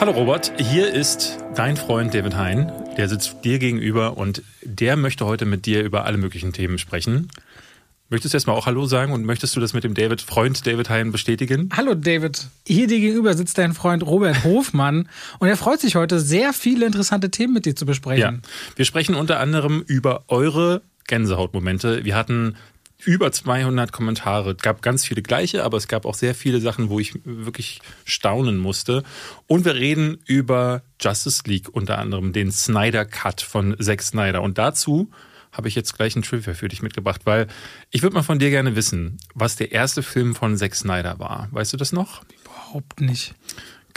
Hallo Robert, hier ist dein Freund David Hein. Der sitzt dir gegenüber und der möchte heute mit dir über alle möglichen Themen sprechen. Möchtest du erstmal auch Hallo sagen und möchtest du das mit dem David, Freund David Hein bestätigen? Hallo David, hier dir gegenüber sitzt dein Freund Robert Hofmann und er freut sich heute sehr viele interessante Themen mit dir zu besprechen. Ja, wir sprechen unter anderem über eure Gänsehautmomente. Wir hatten über 200 Kommentare. Es gab ganz viele gleiche, aber es gab auch sehr viele Sachen, wo ich wirklich staunen musste. Und wir reden über Justice League, unter anderem den Snyder Cut von Zack Snyder. Und dazu habe ich jetzt gleich ein Trivia für dich mitgebracht, weil ich würde mal von dir gerne wissen, was der erste Film von Zack Snyder war. Weißt du das noch? Überhaupt nicht.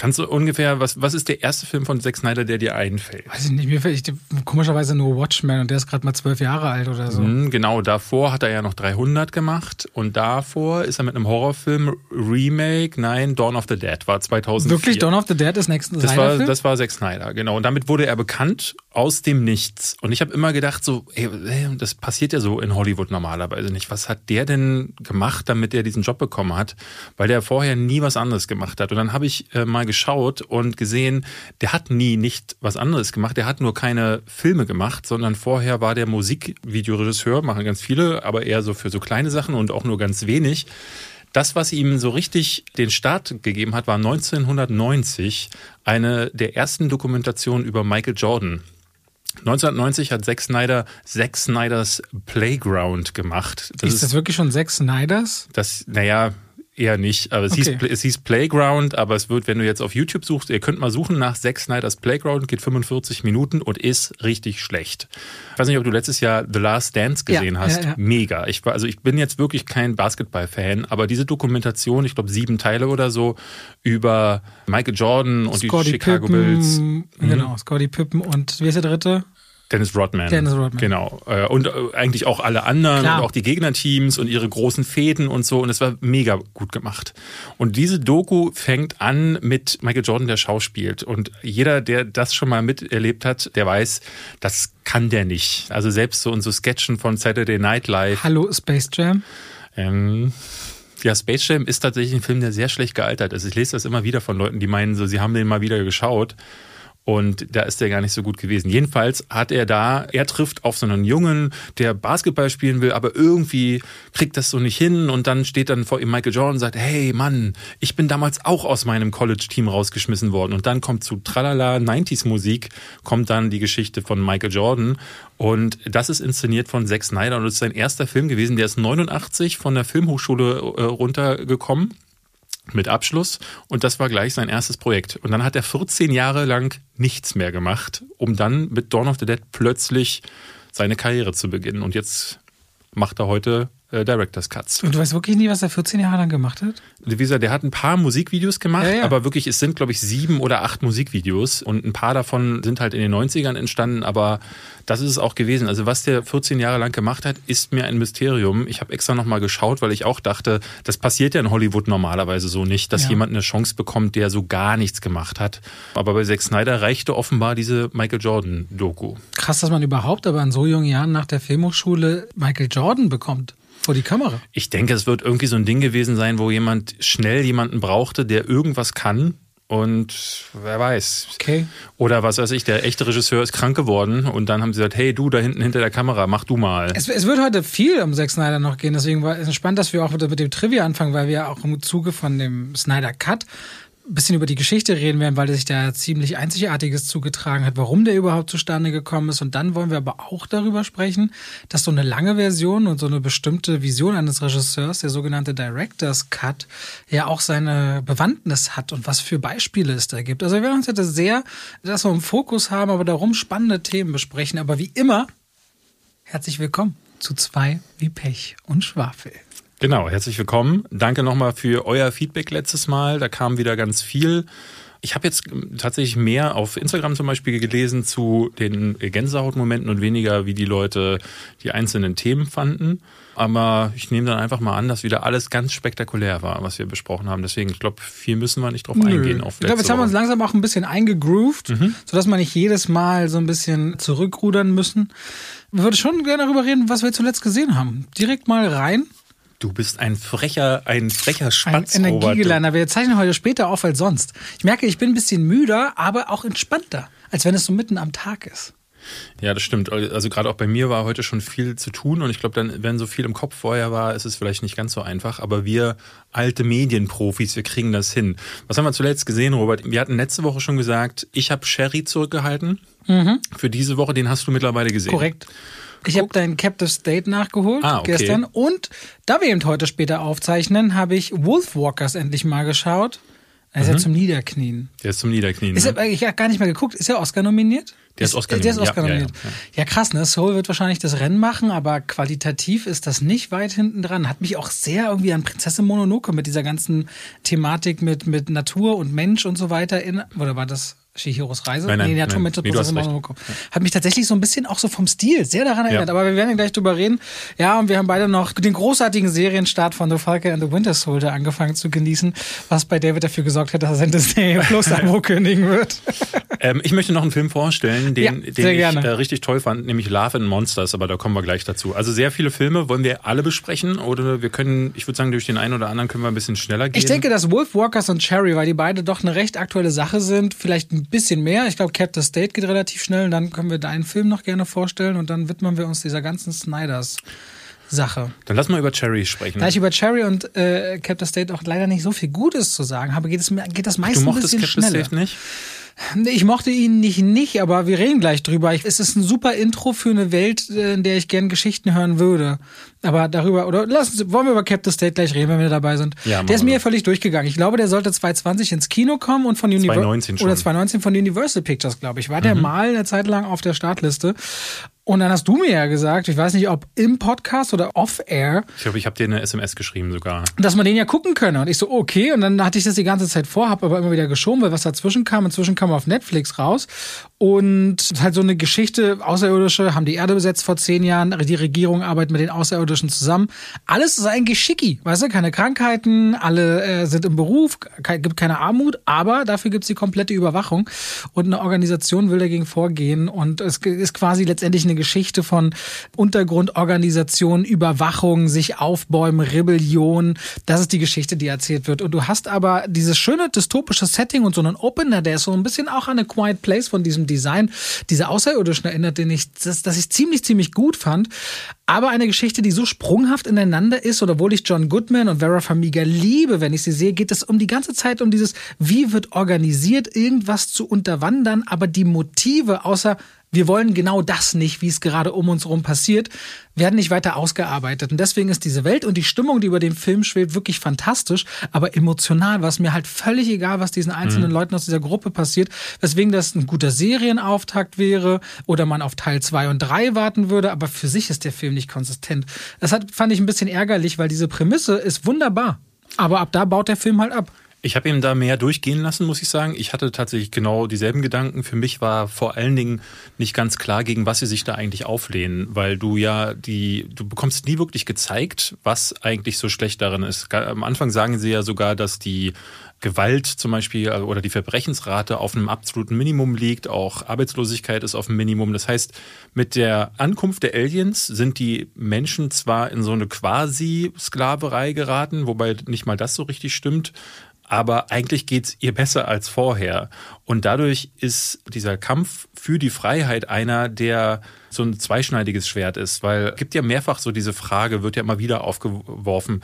Kannst du ungefähr, was, was ist der erste Film von Zack Snyder, der dir einfällt? Weiß ich nicht, mir fällt ich, komischerweise nur Watchmen und der ist gerade mal zwölf Jahre alt oder so. Mhm, genau, davor hat er ja noch 300 gemacht und davor ist er mit einem Horrorfilm Remake, nein, Dawn of the Dead, war 2004. Wirklich, Dawn of the Dead ist nächsten das war, das war Zack Snyder, genau. Und damit wurde er bekannt aus dem Nichts. Und ich habe immer gedacht, so, ey, das passiert ja so in Hollywood normalerweise nicht. Was hat der denn gemacht, damit er diesen Job bekommen hat? Weil der vorher nie was anderes gemacht hat. Und dann habe ich äh, mal geschaut und gesehen, der hat nie nicht was anderes gemacht. Der hat nur keine Filme gemacht, sondern vorher war der Musikvideoregisseur, machen ganz viele, aber eher so für so kleine Sachen und auch nur ganz wenig. Das, was ihm so richtig den Start gegeben hat, war 1990 eine der ersten Dokumentationen über Michael Jordan. 1990 hat Zack Snyder Zack Snyders Playground gemacht. Das ist, ist das wirklich schon Zack Snyders? Das, naja, eher nicht. Aber es, okay. hieß, es hieß Playground, aber es wird, wenn du jetzt auf YouTube suchst, ihr könnt mal suchen nach Zack Snyder's Playground, geht 45 Minuten und ist richtig schlecht. Ich weiß nicht, ob du letztes Jahr The Last Dance gesehen ja, hast. Ja, ja. Mega. Ich war, also ich bin jetzt wirklich kein Basketball-Fan, aber diese Dokumentation, ich glaube sieben Teile oder so, über Michael Jordan und Scotty die Chicago Pippen, Bills. Mhm. Genau, Scotty Pippen und wie ist der dritte? Dennis Rodman. Dennis Rodman. Genau. Äh, und äh, eigentlich auch alle anderen Klar. und auch die Gegnerteams und ihre großen Fäden und so. Und es war mega gut gemacht. Und diese Doku fängt an mit Michael Jordan, der schauspielt. Und jeder, der das schon mal miterlebt hat, der weiß, das kann der nicht. Also selbst so in so Sketchen von Saturday Night Live. Hallo Space Jam. Ähm, ja, Space Jam ist tatsächlich ein Film, der sehr schlecht gealtert ist. Ich lese das immer wieder von Leuten, die meinen, so, sie haben den mal wieder geschaut. Und da ist er gar nicht so gut gewesen. Jedenfalls hat er da, er trifft auf so einen Jungen, der Basketball spielen will, aber irgendwie kriegt das so nicht hin. Und dann steht dann vor ihm Michael Jordan und sagt, hey Mann, ich bin damals auch aus meinem College-Team rausgeschmissen worden. Und dann kommt zu Tralala 90s Musik, kommt dann die Geschichte von Michael Jordan. Und das ist inszeniert von Zack Snyder und ist sein erster Film gewesen. Der ist 89 von der Filmhochschule äh, runtergekommen mit Abschluss und das war gleich sein erstes Projekt. Und dann hat er 14 Jahre lang nichts mehr gemacht, um dann mit Dawn of the Dead plötzlich seine Karriere zu beginnen. Und jetzt macht er heute äh, Director's Cuts. Und du weißt wirklich nie, was er 14 Jahre lang gemacht hat? Wie gesagt, der hat ein paar Musikvideos gemacht, Ja, ja. aber wirklich, es sind, glaube ich, sieben oder acht Musikvideos und ein paar davon sind halt in den 90ern entstanden, aber das ist es auch gewesen. Also was der 14 Jahre lang gemacht hat, ist mir ein Mysterium. Ich habe extra nochmal geschaut, weil ich auch dachte, das passiert ja in Hollywood normalerweise so nicht, dass Ja. jemand eine Chance bekommt, der so gar nichts gemacht hat. Aber bei Zack Snyder reichte offenbar diese Michael Jordan-Doku. Krass, dass man überhaupt aber in so jungen Jahren nach der Filmhochschule Michael Jordan bekommt vor die Kamera. Ich denke, es wird irgendwie so ein Ding gewesen sein, wo jemand schnell jemanden brauchte, der irgendwas kann. Und wer weiß. Okay. Oder was weiß ich, der echte Regisseur ist krank geworden und dann haben sie gesagt, hey du da hinten hinter der Kamera, mach du mal. Es, es wird heute viel um Zack Snyder noch gehen, deswegen war es spannend, dass wir auch mit, mit dem Trivia anfangen, weil wir ja auch im Zuge von dem Snyder Cut bisschen über die Geschichte reden werden, weil sich da ziemlich Einzigartiges zugetragen hat, warum der überhaupt zustande gekommen ist. Und dann wollen wir aber auch darüber sprechen, dass so eine lange Version und so eine bestimmte Vision eines Regisseurs, der sogenannte Director's Cut, ja auch seine Bewandtnis hat und was für Beispiele es da gibt. Also wir werden uns heute sehr, dass wir im Fokus haben, aber darum spannende Themen besprechen. Aber wie immer, herzlich willkommen zu zwei wie Pech und Schwafel. Genau, herzlich willkommen. Danke nochmal für euer Feedback letztes Mal. Da kam wieder ganz viel. Ich habe jetzt ähm, tatsächlich mehr auf Instagram zum Beispiel gelesen zu den Gänsehautmomenten und weniger, wie die Leute die einzelnen Themen fanden. Aber ich nehme dann einfach mal an, dass wieder alles ganz spektakulär war, was wir besprochen haben. Deswegen, ich glaube, viel müssen wir nicht drauf eingehen. Auf ich glaube, jetzt haben wir uns langsam auch ein bisschen eingegroovt, mhm. sodass wir nicht jedes Mal so ein bisschen zurückrudern müssen. Ich würde schon gerne darüber reden, was wir zuletzt gesehen haben. Direkt mal rein. Du bist ein frecher, ein frecher Spatz, ein Energiegeladener. Wir zeichnen heute später auf als sonst. Ich merke, ich bin ein bisschen müder, aber auch entspannter, als wenn es so mitten am Tag ist. Ja, das stimmt. Also gerade auch bei mir war heute schon viel zu tun und ich glaube, dann, wenn so viel im Kopf vorher war, ist es vielleicht nicht ganz so einfach. Aber wir alte Medienprofis, wir kriegen das hin. Was haben wir zuletzt gesehen, Robert? Wir hatten letzte Woche schon gesagt, ich habe Sherry zurückgehalten. Mhm. Für diese Woche, den hast du mittlerweile gesehen. Korrekt. Ich habe dein Captive State nachgeholt ah, okay. gestern und da wir eben heute später aufzeichnen, habe ich Wolfwalkers endlich mal geschaut. Er ist mhm. ja zum Niederknien. Der ist zum Niederknien. Ist ne? er, ich habe gar nicht mehr geguckt. Ist er Oscar nominiert? Der ist, Oscar nominiert. Der ist Oscar nominiert. Ja, ja, ja. ja, krass, ne? Soul wird wahrscheinlich das Rennen machen, aber qualitativ ist das nicht weit hinten dran. Hat mich auch sehr irgendwie an Prinzessin Mononoke mit dieser ganzen Thematik mit, mit Natur und Mensch und so weiter in, oder war das Shihiros Reise? Nein, nein, nee, nein, mit nee, Hat mich tatsächlich so ein bisschen auch so vom Stil sehr daran erinnert. Ja. Aber wir werden gleich drüber reden. Ja, und wir haben beide noch den großartigen Serienstart von The Falcon and the Winter Soldier angefangen zu genießen, was bei David dafür gesorgt hat, dass er sein Disney Plus Abo kündigen wird. ähm, ich möchte noch einen Film vorstellen, den, ja, den ich äh, richtig toll fand, nämlich Love and Monsters, aber da kommen wir gleich dazu. Also sehr viele Filme wollen wir alle besprechen oder wir können, ich würde sagen, durch den einen oder anderen können wir ein bisschen schneller gehen. Ich denke, dass Wolf Walkers und Cherry, weil die beide doch eine recht aktuelle Sache sind, vielleicht ein ein bisschen mehr. Ich glaube, Captain State geht relativ schnell und dann können wir deinen Film noch gerne vorstellen und dann widmen wir uns dieser ganzen Snyders. Sache. Dann lass mal über Cherry sprechen. Da ich über Cherry und äh, Captain State auch leider nicht so viel Gutes zu sagen habe, geht, es, geht das meistens ein bisschen Captain schneller. State nicht? Ich mochte ihn nicht, nicht, aber wir reden gleich drüber. Es ist ein super Intro für eine Welt, äh, in der ich gern Geschichten hören würde. Aber darüber, oder lass uns, wollen wir über Captain State gleich reden, wenn wir dabei sind. Ja, der ist mir völlig durchgegangen. Ich glaube, der sollte 2020 ins Kino kommen und von Universal. Oder 2019 von Universal Pictures, glaube ich. War mhm. der mal eine Zeit lang auf der Startliste. Und dann hast du mir ja gesagt, ich weiß nicht, ob im Podcast oder off-air. Ich glaube, ich habe dir eine SMS geschrieben sogar. Dass man den ja gucken könne. Und ich so, okay. Und dann hatte ich das die ganze Zeit vor, habe aber immer wieder geschoben, weil was dazwischen kam. Inzwischen kam er auf Netflix raus. Und halt so eine Geschichte, Außerirdische haben die Erde besetzt vor zehn Jahren, die Regierung arbeitet mit den Außerirdischen zusammen. Alles ist eigentlich schicki, weißt du, keine Krankheiten, alle äh, sind im Beruf, gibt keine Armut, aber dafür gibt's die komplette Überwachung. Und eine Organisation will dagegen vorgehen. Und es ist quasi letztendlich eine Geschichte von Untergrundorganisation, Überwachung, sich aufbäumen, Rebellion. Das ist die Geschichte, die erzählt wird. Und du hast aber dieses schöne dystopische Setting und so einen Opener, der ist so ein bisschen auch eine Quiet Place von diesem Design dieser Außerirdischen erinnert, den ich, das, das ich ziemlich, ziemlich gut fand. Aber eine Geschichte, die so sprunghaft ineinander ist, oder obwohl ich John Goodman und Vera Farmiga liebe, wenn ich sie sehe, geht es um die ganze Zeit um dieses, wie wird organisiert, irgendwas zu unterwandern, aber die Motive, außer wir wollen genau das nicht, wie es gerade um uns herum passiert, werden nicht weiter ausgearbeitet. Und deswegen ist diese Welt und die Stimmung, die über dem Film schwebt, wirklich fantastisch, aber emotional war es mir halt völlig egal, was diesen einzelnen mhm. Leuten aus dieser Gruppe passiert, weswegen das ein guter Serienauftakt wäre oder man auf Teil 2 und 3 warten würde, aber für sich ist der Film nicht konsistent. Das hat, fand ich ein bisschen ärgerlich, weil diese Prämisse ist wunderbar. Aber ab da baut der Film halt ab. Ich habe ihm da mehr durchgehen lassen, muss ich sagen. Ich hatte tatsächlich genau dieselben Gedanken. Für mich war vor allen Dingen nicht ganz klar, gegen was sie sich da eigentlich auflehnen, weil du ja die, du bekommst nie wirklich gezeigt, was eigentlich so schlecht darin ist. Am Anfang sagen sie ja sogar, dass die Gewalt zum Beispiel äh, oder die Verbrechensrate auf einem absoluten Minimum liegt, auch Arbeitslosigkeit ist auf einem Minimum. Das heißt, mit der Ankunft der Aliens sind die Menschen zwar in so eine Quasi-Sklaverei geraten, wobei nicht mal das so richtig stimmt, aber eigentlich geht's ihr besser als vorher. Und dadurch ist dieser Kampf für die Freiheit einer, der so ein zweischneidiges Schwert ist, weil es gibt ja mehrfach so diese Frage, wird ja immer wieder aufgeworfen,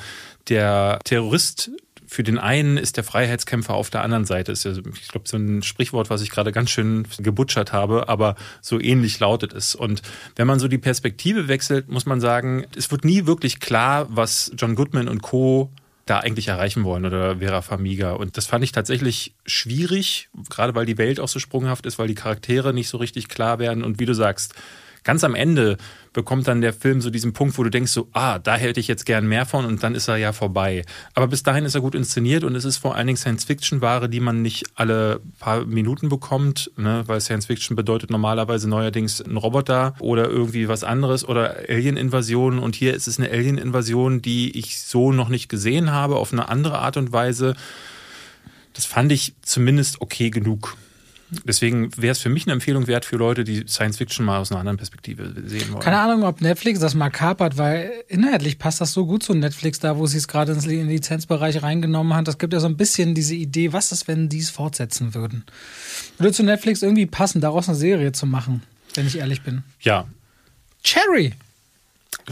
der Terrorist für den einen ist der Freiheitskämpfer auf der anderen Seite. Ist ja, ich glaube, so ein Sprichwort, was ich gerade ganz schön gebutschert habe, aber so ähnlich lautet es. Und wenn man so die Perspektive wechselt, muss man sagen, es wird nie wirklich klar, was John Goodman und Co da eigentlich erreichen wollen oder Vera Famiga. Und das fand ich tatsächlich schwierig, gerade weil die Welt auch so sprunghaft ist, weil die Charaktere nicht so richtig klar werden. Und wie du sagst, Ganz am Ende bekommt dann der Film so diesen Punkt, wo du denkst so, ah, da hätte ich jetzt gern mehr von und dann ist er ja vorbei. Aber bis dahin ist er gut inszeniert und es ist vor allen Dingen Science-Fiction-Ware, die man nicht alle paar Minuten bekommt, ne? weil Science-Fiction bedeutet normalerweise neuerdings ein Roboter oder irgendwie was anderes oder Alien-Invasion und hier ist es eine Alien-Invasion, die ich so noch nicht gesehen habe, auf eine andere Art und Weise. Das fand ich zumindest okay genug. Deswegen wäre es für mich eine Empfehlung wert für Leute, die Science Fiction mal aus einer anderen Perspektive sehen wollen. Keine Ahnung, ob Netflix das mal kapert, weil inhaltlich passt das so gut zu Netflix, da wo sie es gerade in den Lizenzbereich reingenommen hat. Das gibt ja so ein bisschen diese Idee, was ist, wenn die es fortsetzen würden. Würde zu Netflix irgendwie passen, daraus eine Serie zu machen, wenn ich ehrlich bin. Ja. Cherry.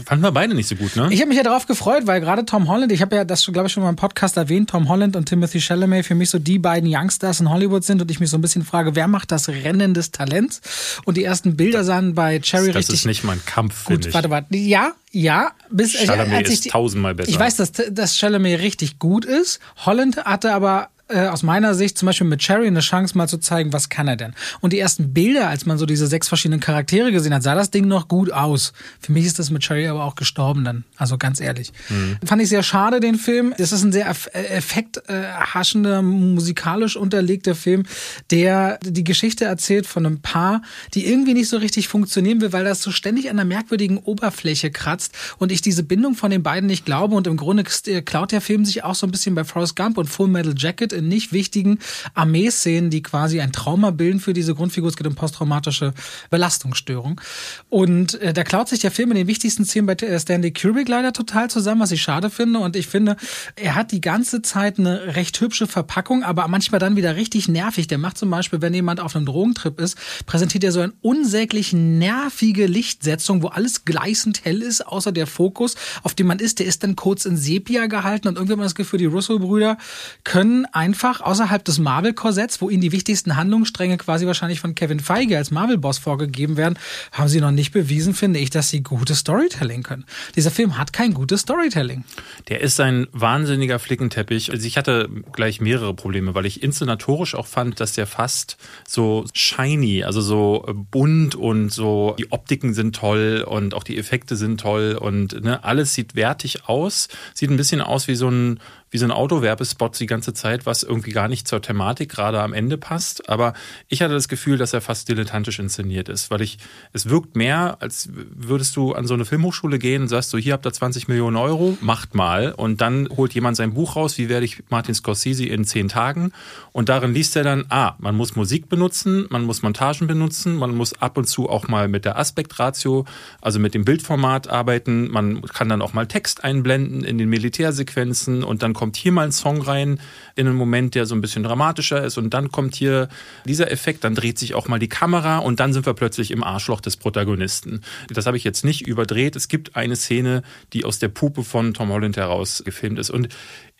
Fanden wir beide nicht so gut, ne? Ich habe mich ja darauf gefreut, weil gerade Tom Holland, ich habe ja das, glaube ich, schon mal im Podcast erwähnt, Tom Holland und Timothy Chalamet für mich so die beiden Youngstars in Hollywood sind und ich mich so ein bisschen frage, wer macht das Rennen des Talents? Und die ersten Bilder sahen bei Cherry das richtig... Das ist nicht mein Kampf, Gut, warte, warte. Ja, ja. Bis, Chalamet als ich ist tausendmal besser. Ich weiß, dass, dass Chalamet richtig gut ist. Holland hatte aber äh, aus meiner Sicht zum Beispiel mit Cherry eine Chance mal zu zeigen, was kann er denn. Und die ersten Bilder, als man so diese sechs verschiedenen Charaktere gesehen hat, sah das Ding noch gut aus. Für mich ist das mit Cherry aber auch gestorben dann. Also ganz ehrlich. Mhm. Fand ich sehr schade, den Film. Das ist ein sehr effekthaschender, musikalisch unterlegter Film, der die Geschichte erzählt von einem Paar, die irgendwie nicht so richtig funktionieren will, weil das so ständig an einer merkwürdigen Oberfläche kratzt und ich diese Bindung von den beiden nicht glaube. Und im Grunde klaut der Film sich auch so ein bisschen bei Forrest Gump und Full Metal Jacket in nicht wichtigen Armeeszenen, die quasi ein Trauma bilden für diese Grundfigur. Es geht um posttraumatische Belastungsstörung. Und äh, da klaut sich der Film in den wichtigsten Szenen bei äh, Stanley Kubrick leider total zusammen, was ich schade finde. Und ich finde, er hat die ganze Zeit eine recht hübsche Verpackung, aber manchmal dann wieder richtig nervig. Der macht zum Beispiel, wenn jemand auf einem Drogentrip ist, präsentiert er so eine unsäglich nervige Lichtsetzung, wo alles gleißend hell ist, außer der Fokus, auf dem man ist, der ist dann kurz in Sepia gehalten und irgendwie hat man das Gefühl, die Russo-Brüder können einfach außerhalb des Marvel-Korsetts, wo ihnen die wichtigsten Handlungsstränge quasi wahrscheinlich von Kevin Feige als Marvel-Boss vorgegeben werden, haben sie noch nicht bewiesen, finde ich, dass sie gutes Storytelling können. Dieser Film hat kein gutes Storytelling. Der ist ein wahnsinniger Flickenteppich. Also ich hatte gleich mehrere Probleme, weil ich inszenatorisch auch fand, dass der fast so shiny, also so bunt und so die Optiken sind toll und auch die Effekte sind toll und ne, alles sieht wertig aus. Sieht ein bisschen aus wie so ein wie so ein Autowerbespot die ganze Zeit, was irgendwie gar nicht zur Thematik gerade am Ende passt. Aber ich hatte das Gefühl, dass er fast dilettantisch inszeniert ist, weil ich, es wirkt mehr, als würdest du an so eine Filmhochschule gehen und sagst so, hier habt ihr 20 Millionen Euro, macht mal. Und dann holt jemand sein Buch raus, wie werde ich Martin Scorsese in zehn Tagen? Und darin liest er dann, ah, man muss Musik benutzen, man muss Montagen benutzen, man muss ab und zu auch mal mit der Aspektratio, also mit dem Bildformat arbeiten, man kann dann auch mal Text einblenden in den Militärsequenzen und dann kommt hier mal ein Song rein in einen Moment, der so ein bisschen dramatischer ist und dann kommt hier dieser Effekt, dann dreht sich auch mal die Kamera und dann sind wir plötzlich im Arschloch des Protagonisten. Das habe ich jetzt nicht überdreht. Es gibt eine Szene, die aus der Puppe von Tom Holland heraus gefilmt ist und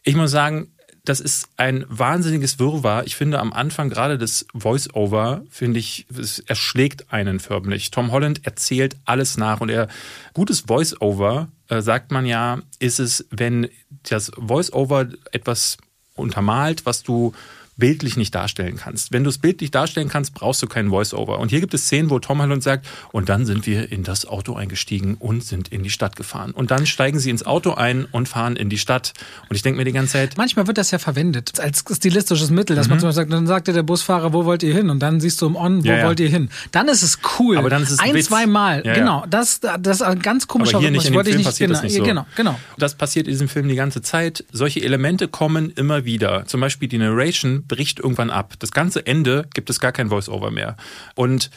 ich muss sagen, das ist ein wahnsinniges Wirrwarr. Ich finde am Anfang gerade das Voice-Over, finde ich, es erschlägt einen förmlich. Tom Holland erzählt alles nach und er, gutes Voice-Over äh, sagt man ja, ist es, wenn das Voice-Over etwas untermalt, was du bildlich nicht darstellen kannst. Wenn du es bildlich darstellen kannst, brauchst du keinen Voice-Over. Und hier gibt es Szenen, wo Tom Holland sagt, und dann sind wir in das Auto eingestiegen und sind in die Stadt gefahren. Und dann steigen sie ins Auto ein und fahren in die Stadt. Und ich denke mir die ganze Zeit. Manchmal wird das ja verwendet als stilistisches Mittel, dass mhm. man zum Beispiel sagt, dann sagt dir der Busfahrer, wo wollt ihr hin? Und dann siehst du im On, wo ja, ja. wollt ihr hin? Dann ist es cool. Aber dann ist es ein, Witz. zwei Mal. Ja, genau. Das, das ist ein ganz komischer Aber hier nicht in dem Film nicht, passiert genau, das nicht so. Genau, genau. Das passiert in diesem Film die ganze Zeit. Solche Elemente kommen immer wieder. Zum Beispiel die Narration bricht irgendwann ab. Das ganze Ende gibt es gar kein Voice-Over mehr. Und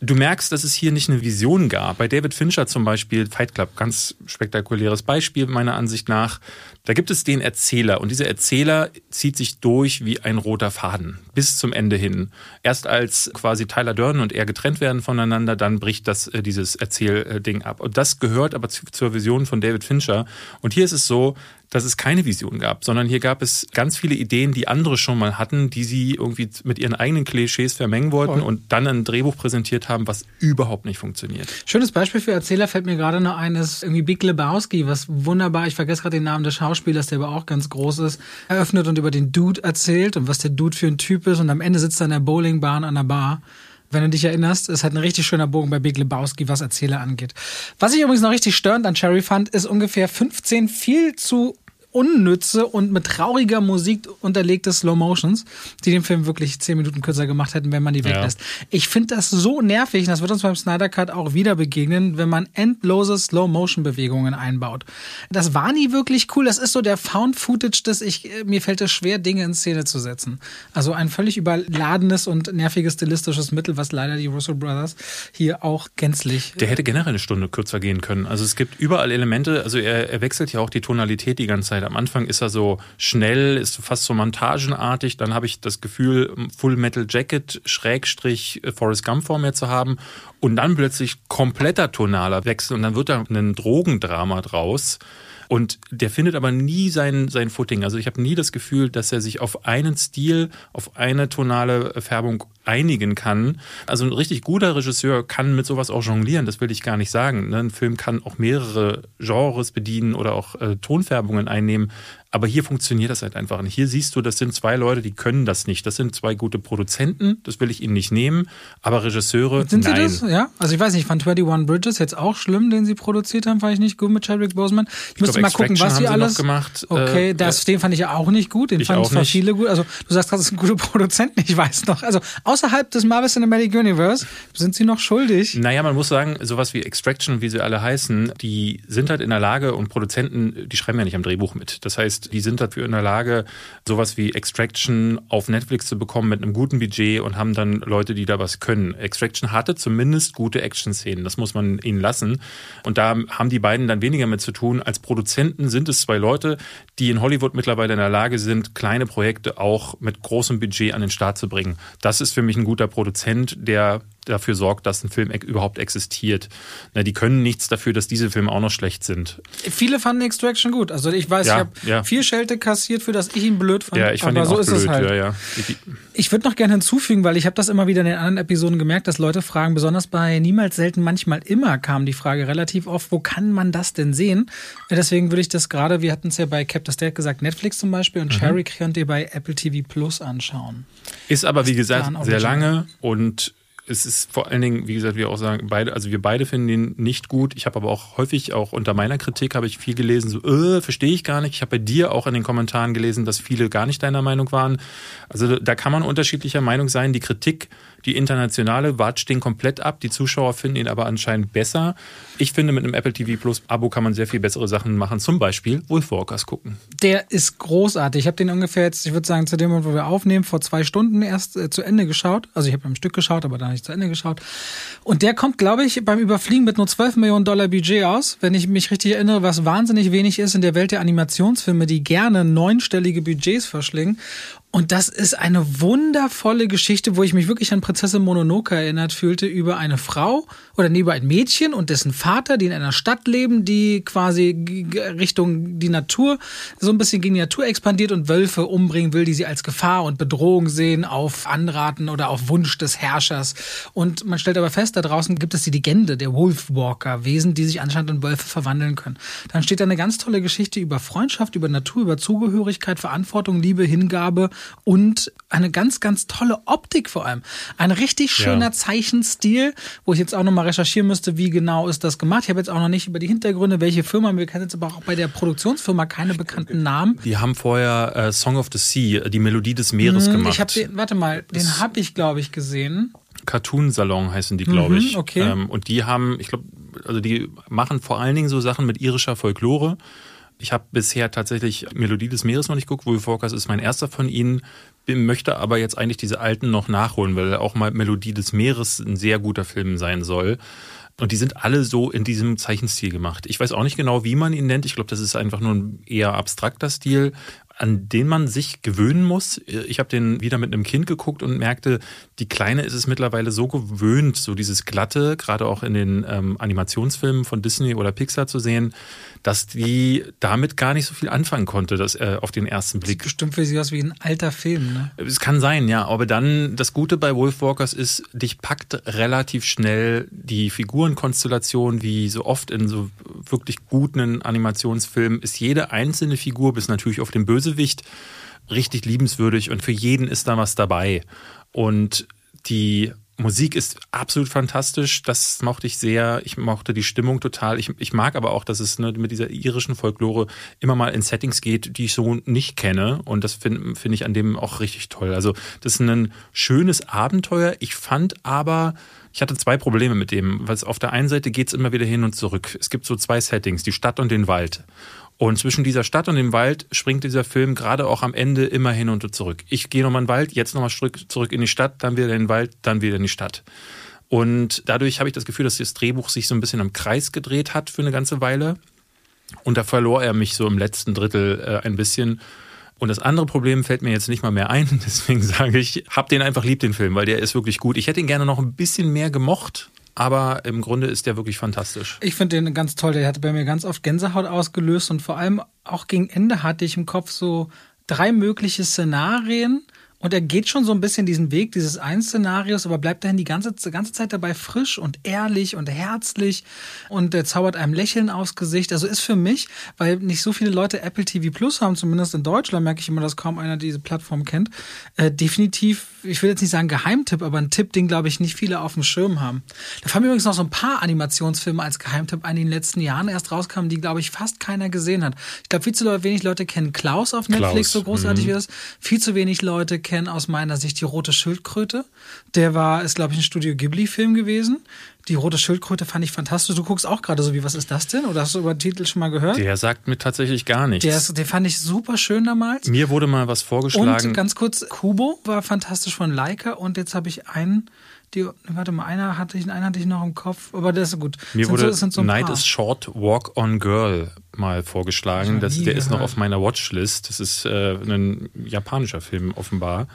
du merkst, dass es hier nicht eine Vision gab. Bei David Fincher zum Beispiel, Fight Club, ganz spektakuläres Beispiel meiner Ansicht nach. Da gibt es den Erzähler und dieser Erzähler zieht sich durch wie ein roter Faden bis zum Ende hin. Erst als quasi Tyler Durden und er getrennt werden voneinander, dann bricht das äh, dieses Erzählding ab. Und das gehört aber zur Vision von David Fincher. Und hier ist es so, dass es keine Vision gab, sondern hier gab es ganz viele Ideen, die andere schon mal hatten, die sie irgendwie mit ihren eigenen Klischees vermengen wollten Voll. und dann ein Drehbuch präsentiert haben, was überhaupt nicht funktioniert. Schönes Beispiel für Erzähler fällt mir gerade noch ein, ist irgendwie Big Lebowski, was wunderbar, ich vergesse gerade den Namen des Schauspielers, der aber auch ganz groß ist, eröffnet und über den Dude erzählt und was der Dude für ein Typ ist und am Ende sitzt er in der Bowlingbahn an der Bar wenn du dich erinnerst. Ist halt ein richtig schöner Bogen bei Big Lebowski, was Erzähler angeht. Was ich übrigens noch richtig störend an Cherry fand, ist ungefähr 15 viel zu unnütze und mit trauriger Musik unterlegte Slow Motions, die den Film wirklich zehn Minuten kürzer gemacht hätten, wenn man die weglässt. Ja. Ich finde das so nervig, und das wird uns beim Snyder Cut auch wieder begegnen, wenn man endlose Slow Motion Bewegungen einbaut. Das war nie wirklich cool. Das ist so der Found Footage, dass ich äh, mir fällt es schwer, Dinge in Szene zu setzen. Also ein völlig überladenes und nerviges stilistisches Mittel, was leider die Russell Brothers hier auch gänzlich. Der hätte generell eine Stunde kürzer gehen können. Also es gibt überall Elemente. Also er, er wechselt ja auch die Tonalität die ganze Zeit am Anfang ist er so schnell, ist fast so montagenartig. Dann habe ich das Gefühl, Full Metal Jacket, Schrägstrich äh, Forrest Gump vor mir zu haben. Und dann plötzlich kompletter tonaler Wechsel und dann wird da ein Drogendrama draus. Und der findet aber nie sein, sein Footing. Also ich habe nie das Gefühl, dass er sich auf einen Stil, auf eine tonale Färbung einigen kann. Also ein richtig guter Regisseur kann mit sowas auch jonglieren, das will ich gar nicht sagen. Ne? Ein Film kann auch mehrere Genres bedienen oder auch äh, Tonfärbungen einnehmen. Aber hier funktioniert das halt einfach nicht. Hier siehst du, das sind zwei Leute, die können das nicht. Das sind zwei gute Produzenten, das will ich ihnen nicht nehmen. Aber Regisseure, sind nein. sie das? Ja, also ich weiß nicht, ich fand 21 Bridges jetzt auch schlimm, den sie produziert haben, fand ich nicht gut mit Chadwick Boseman. Ich, ich müsste mal gucken, was sie alles gemacht. Okay, äh, das, den fand ich ja auch nicht gut. Den fand ich zwar viele gut. Also du sagst, das sind gute Produzenten, ich weiß noch. Also außerhalb des Marvel Cinematic Universe sind sie noch schuldig. Naja, man muss sagen, sowas wie Extraction, wie sie alle heißen, die sind halt in der Lage und Produzenten, die schreiben ja nicht am Drehbuch mit. Das heißt, die sind dafür in der Lage, sowas wie Extraction auf Netflix zu bekommen mit einem guten Budget und haben dann Leute, die da was können. Extraction hatte zumindest gute Action-Szenen, das muss man ihnen lassen. Und da haben die beiden dann weniger mit zu tun. Als Produzenten sind es zwei Leute, die in Hollywood mittlerweile in der Lage sind, kleine Projekte auch mit großem Budget an den Start zu bringen. Das ist für mich ein guter Produzent, der dafür sorgt, dass ein Film überhaupt existiert. Na, die können nichts dafür, dass diese Filme auch noch schlecht sind. Viele fanden Extraction gut. Also ich weiß, ja, ich habe ja. viel Schelte kassiert, für das ich ihn blöd fand. Ja, ich fand aber ihn so auch ist blöd. es halt. Ja. Ich, ich würde noch gerne hinzufügen, weil ich habe das immer wieder in den anderen Episoden gemerkt, dass Leute fragen, besonders bei Niemals selten, manchmal immer kam die Frage relativ oft, wo kann man das denn sehen? Deswegen würde ich das gerade, wir hatten es ja bei Captain State gesagt, Netflix zum Beispiel und mhm. Cherry könnt ihr bei Apple TV Plus anschauen. Ist aber, wie gesagt, sehr lange und es ist vor allen Dingen, wie gesagt, wir auch sagen, beide, also wir beide finden ihn nicht gut. Ich habe aber auch häufig, auch unter meiner Kritik, habe ich viel gelesen, so, äh, verstehe ich gar nicht. Ich habe bei dir auch in den Kommentaren gelesen, dass viele gar nicht deiner Meinung waren. Also da kann man unterschiedlicher Meinung sein. Die Kritik die internationale watscht den komplett ab. Die Zuschauer finden ihn aber anscheinend besser. Ich finde, mit einem Apple TV Plus Abo kann man sehr viel bessere Sachen machen. Zum Beispiel Wolfwalkers gucken. Der ist großartig. Ich habe den ungefähr jetzt, ich würde sagen, zu dem Moment, wo wir aufnehmen, vor zwei Stunden erst äh, zu Ende geschaut. Also ich habe am Stück geschaut, aber da nicht zu Ende geschaut. Und der kommt, glaube ich, beim Überfliegen mit nur 12 Millionen Dollar Budget aus. Wenn ich mich richtig erinnere, was wahnsinnig wenig ist in der Welt der Animationsfilme, die gerne neunstellige Budgets verschlingen. Und das ist eine wundervolle Geschichte, wo ich mich wirklich an Prinzessin Mononoke erinnert fühlte, über eine Frau oder nee, über ein Mädchen und dessen Vater, die in einer Stadt leben, die quasi Richtung die Natur, so ein bisschen gegen die Natur expandiert und Wölfe umbringen will, die sie als Gefahr und Bedrohung sehen, auf Anraten oder auf Wunsch des Herrschers. Und man stellt aber fest, da draußen gibt es die Legende der Wolfwalker, Wesen, die sich anscheinend in Wölfe verwandeln können. Dann steht da eine ganz tolle Geschichte über Freundschaft, über Natur, über Zugehörigkeit, Verantwortung, Liebe, Hingabe und eine ganz, ganz tolle Optik vor allem. Ein richtig schöner ja. Zeichenstil, wo ich jetzt auch nochmal recherchieren müsste, wie genau ist das gemacht. Ich habe jetzt auch noch nicht über die Hintergründe, welche Firma, mir kennen jetzt aber auch bei der Produktionsfirma keine bekannten Namen. Die haben vorher äh, Song of the Sea, die Melodie des Meeres hm, gemacht. Ich habe den, warte mal, den habe ich, glaube ich, gesehen. Cartoon Salon heißen die, glaube ich. Mhm, okay. Ähm, und die haben, ich glaube, also die machen vor allen Dingen so Sachen mit irischer Folklore. Ich habe bisher tatsächlich Melodie des Meeres noch nicht geguckt. Wolf Walkers ist mein erster von ihnen. Möchte aber jetzt eigentlich diese alten noch nachholen, weil auch mal Melodie des Meeres ein sehr guter Film sein soll. Und die sind alle so in diesem Zeichenstil gemacht. Ich weiß auch nicht genau, wie man ihn nennt. Ich glaube, das ist einfach nur ein eher abstrakter Stil an den man sich gewöhnen muss. Ich habe den wieder mit einem Kind geguckt und merkte, die Kleine ist es mittlerweile so gewöhnt, so dieses Glatte, gerade auch in den ähm, Animationsfilmen von Disney oder Pixar zu sehen, dass die damit gar nicht so viel anfangen konnte, das äh, auf den ersten Blick. Sieht bestimmt für sie aus wie ein alter Film, ne? Es kann sein, ja. Aber dann, das Gute bei Wolfwalkers ist, dich packt relativ schnell die Figurenkonstellation, wie so oft in so wirklich guten Animationsfilmen, ist jede einzelne Figur, bis natürlich auf den Bösewicht, richtig liebenswürdig und für jeden ist da was dabei. Und die Musik ist absolut fantastisch. Das mochte ich sehr. Ich mochte die Stimmung total. Ich, ich mag aber auch, dass es ne, mit dieser irischen Folklore immer mal in Settings geht, die ich so nicht kenne. Und das finde find ich an dem auch richtig toll. Also das ist ein schönes Abenteuer. Ich fand aber, ich hatte zwei Probleme mit dem. Weil auf der einen Seite geht es immer wieder hin und zurück. Es gibt so zwei Settings, die Stadt und den Wald. Und zwischen dieser Stadt und dem Wald springt dieser Film gerade auch am Ende immer hin und zurück. Ich gehe nochmal in den Wald, jetzt nochmal zurück in die Stadt, dann wieder in den Wald, dann wieder in die Stadt. Und dadurch habe ich das Gefühl, dass das Drehbuch sich so ein bisschen am Kreis gedreht hat für eine ganze Weile. Und da verlor er mich so im letzten Drittel äh, ein bisschen. Und das andere Problem fällt mir jetzt nicht mal mehr ein. Deswegen sage ich, hab den einfach lieb, den Film, weil der ist wirklich gut. Ich hätte ihn gerne noch ein bisschen mehr gemocht, aber im Grunde ist der wirklich fantastisch. Ich finde den ganz toll. Der hatte bei mir ganz oft Gänsehaut ausgelöst und vor allem auch gegen Ende hatte ich im Kopf so drei mögliche Szenarien und er geht schon so ein bisschen diesen Weg dieses einen Szenarios, aber bleibt dahin die ganze, ganze Zeit dabei frisch und ehrlich und herzlich und er zaubert einem Lächeln aufs Gesicht. Also ist für mich, weil nicht so viele Leute Apple TV Plus haben, zumindest in Deutschland merke ich immer, dass kaum einer diese Plattform kennt, äh, definitiv, ich will jetzt nicht sagen Geheimtipp, aber ein Tipp, den glaube ich nicht viele auf dem Schirm haben. Da fallen mir übrigens noch so ein paar Animationsfilme als Geheimtipp ein, die in den letzten Jahren erst rauskamen, die glaube ich fast keiner gesehen hat. Ich glaube, viel zu wenig Leute kennen Klaus auf Netflix, Klaus. so großartig mhm. wie das. Viel zu wenig Leute kennen kennen aus meiner Sicht die Rote Schildkröte. Der war, ist, glaube ich, ein Studio Ghibli-Film gewesen. Die Rote Schildkröte fand ich fantastisch. Du guckst auch gerade so wie, was ist das denn? Oder hast du über den Titel schon mal gehört? Der sagt mir tatsächlich gar nichts. Der, ist, den fand ich super schön damals. Mir wurde mal was vorgeschlagen. Und ganz kurz, Kubo war fantastisch von Leica. Und jetzt habe ich einen, die, warte mal, einer hatte ich, einen hatte ich noch im Kopf, aber der ist gut. Mir wurde so, so Night is Short Walk on Girl mal vorgeschlagen. Das, der gehört. ist noch auf meiner Watchlist. Das ist äh, ein japanischer Film offenbar.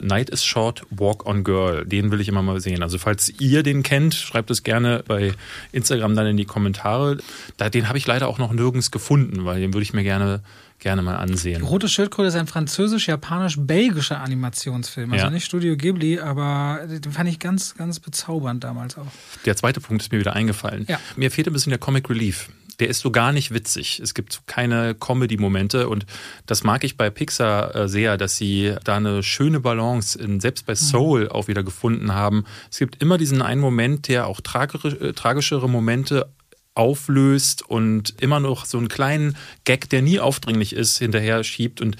Night is Short, Walk on Girl. Den will ich immer mal sehen. Also falls ihr den kennt, schreibt es gerne bei Instagram dann in die Kommentare. Da, den habe ich leider auch noch nirgends gefunden, weil den würde ich mir gerne gerne mal ansehen. Die Rote Schildkröte ist ein französisch-japanisch-belgischer Animationsfilm. Also ja. nicht Studio Ghibli, aber den fand ich ganz, ganz bezaubernd damals auch. Der zweite Punkt ist mir wieder eingefallen. Ja. Mir fehlt ein bisschen der Comic Relief der ist so gar nicht witzig. Es gibt keine Comedy-Momente und das mag ich bei Pixar äh, sehr, dass sie da eine schöne Balance in, selbst bei Soul auch wieder gefunden haben. Es gibt immer diesen einen Moment, der auch äh, tragischere Momente auflöst und immer noch so einen kleinen Gag, der nie aufdringlich ist, hinterher schiebt und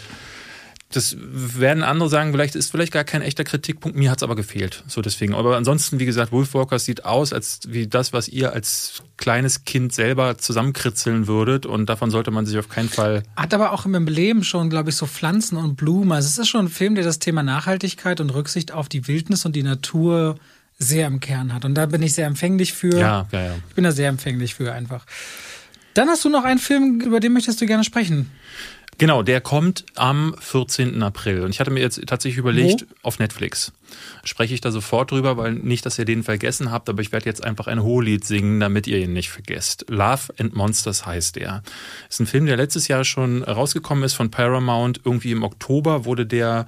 das werden andere sagen, vielleicht ist vielleicht gar kein echter Kritikpunkt, mir hat es aber gefehlt. So deswegen. Aber ansonsten, wie gesagt, Wolfwalkers sieht aus, als wie das, was ihr als kleines Kind selber zusammenkritzeln würdet. Und davon sollte man sich auf keinen Fall. Hat aber auch im Emblem schon, glaube ich, so Pflanzen und Blumen. Also es ist schon ein Film, der das Thema Nachhaltigkeit und Rücksicht auf die Wildnis und die Natur sehr im Kern hat. Und da bin ich sehr empfänglich für. Ja, ja, ja. Ich bin da sehr empfänglich für einfach. Dann hast du noch einen Film, über den möchtest du gerne sprechen. Genau, der kommt am 14. April. Und ich hatte mir jetzt tatsächlich überlegt, Wo? auf Netflix. Spreche ich da sofort drüber, weil nicht, dass ihr den vergessen habt, aber ich werde jetzt einfach ein Hohelied singen, damit ihr ihn nicht vergesst. Love and Monsters heißt er. Ist ein Film, der letztes Jahr schon rausgekommen ist von Paramount. Irgendwie im Oktober wurde der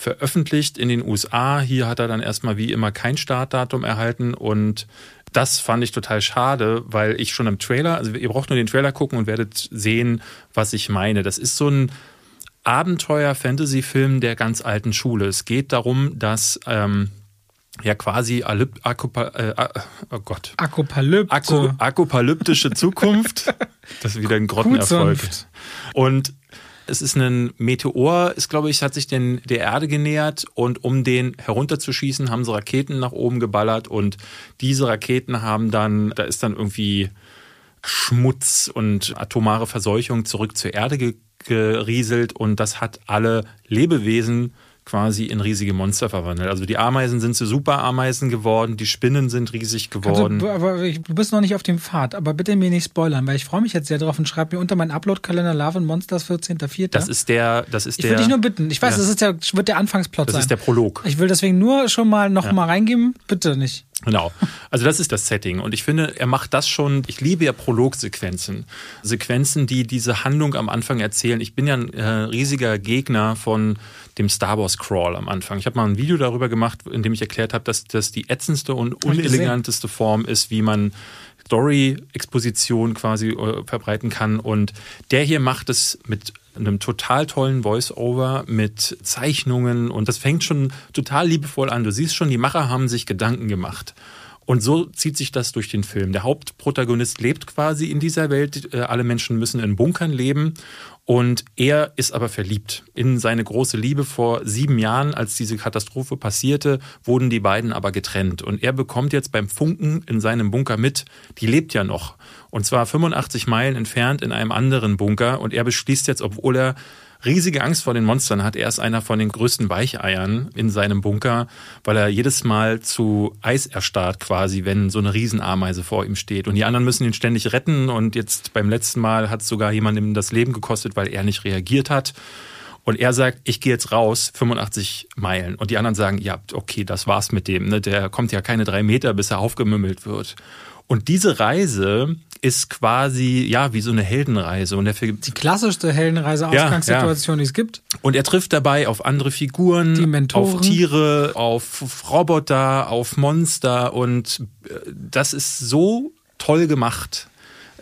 veröffentlicht in den USA. Hier hat er dann erstmal wie immer kein Startdatum erhalten und das fand ich total schade, weil ich schon im Trailer, also ihr braucht nur den Trailer gucken und werdet sehen, was ich meine. Das ist so ein Abenteuer-Fantasy-Film der ganz alten Schule. Es geht darum, dass ähm, ja quasi Alyp Akupa äh, oh Gott. Akopalypse. Akku akopalyptische Zukunft. das ist wieder ein Grottenerfolg. Und es ist ein Meteor, ist glaube ich, hat sich den, der Erde genähert und um den herunterzuschießen, haben sie Raketen nach oben geballert und diese Raketen haben dann, da ist dann irgendwie Schmutz und atomare Verseuchung zurück zur Erde gerieselt und das hat alle Lebewesen quasi in riesige Monster verwandelt. Also die Ameisen sind zu Superameisen geworden, die Spinnen sind riesig geworden. Du, aber du bist noch nicht auf dem Pfad, aber bitte mir nicht spoilern, weil ich freue mich jetzt sehr drauf und schreibe mir unter meinen Upload-Kalender Love and Monsters 14.04. Das ist der, das ist ich der. Ich würde dich nur bitten. Ich weiß, ja. das ist der, wird der Anfangsplot das sein. Das ist der Prolog. Ich will deswegen nur schon mal noch ja. mal reingeben. Bitte nicht. Genau. Also das ist das Setting. Und ich finde, er macht das schon. Ich liebe ja Prologsequenzen. Sequenzen, die diese Handlung am Anfang erzählen. Ich bin ja ein äh, riesiger Gegner von dem Star Wars Crawl am Anfang. Ich habe mal ein Video darüber gemacht, in dem ich erklärt habe, dass das die ätzendste und uneleganteste Form ist, wie man Story-Exposition quasi äh, verbreiten kann. Und der hier macht es mit einem total tollen Voice-Over, mit Zeichnungen und das fängt schon total liebevoll an. Du siehst schon, die Macher haben sich Gedanken gemacht. Und so zieht sich das durch den Film. Der Hauptprotagonist lebt quasi in dieser Welt. Äh, alle Menschen müssen in Bunkern leben. Und er ist aber verliebt in seine große Liebe. Vor sieben Jahren, als diese Katastrophe passierte, wurden die beiden aber getrennt. Und er bekommt jetzt beim Funken in seinem Bunker mit, die lebt ja noch. Und zwar 85 Meilen entfernt in einem anderen Bunker. Und er beschließt jetzt, obwohl er riesige Angst vor den Monstern hat. Er ist einer von den größten Weicheiern in seinem Bunker, weil er jedes Mal zu Eis erstarrt quasi, wenn so eine Riesenameise vor ihm steht. Und die anderen müssen ihn ständig retten. Und jetzt beim letzten Mal hat sogar jemandem das Leben gekostet, weil er nicht reagiert hat. Und er sagt, ich gehe jetzt raus, 85 Meilen. Und die anderen sagen, ja, okay, das war's mit dem. Ne? Der kommt ja keine drei Meter, bis er aufgemümmelt wird. Und diese Reise ist quasi, ja, wie so eine Heldenreise. Und der die klassischste Heldenreise-Ausgangssituation, ja, ja. die es gibt. Und er trifft dabei auf andere Figuren, auf Tiere, auf Roboter, auf Monster. Und äh, das ist so toll gemacht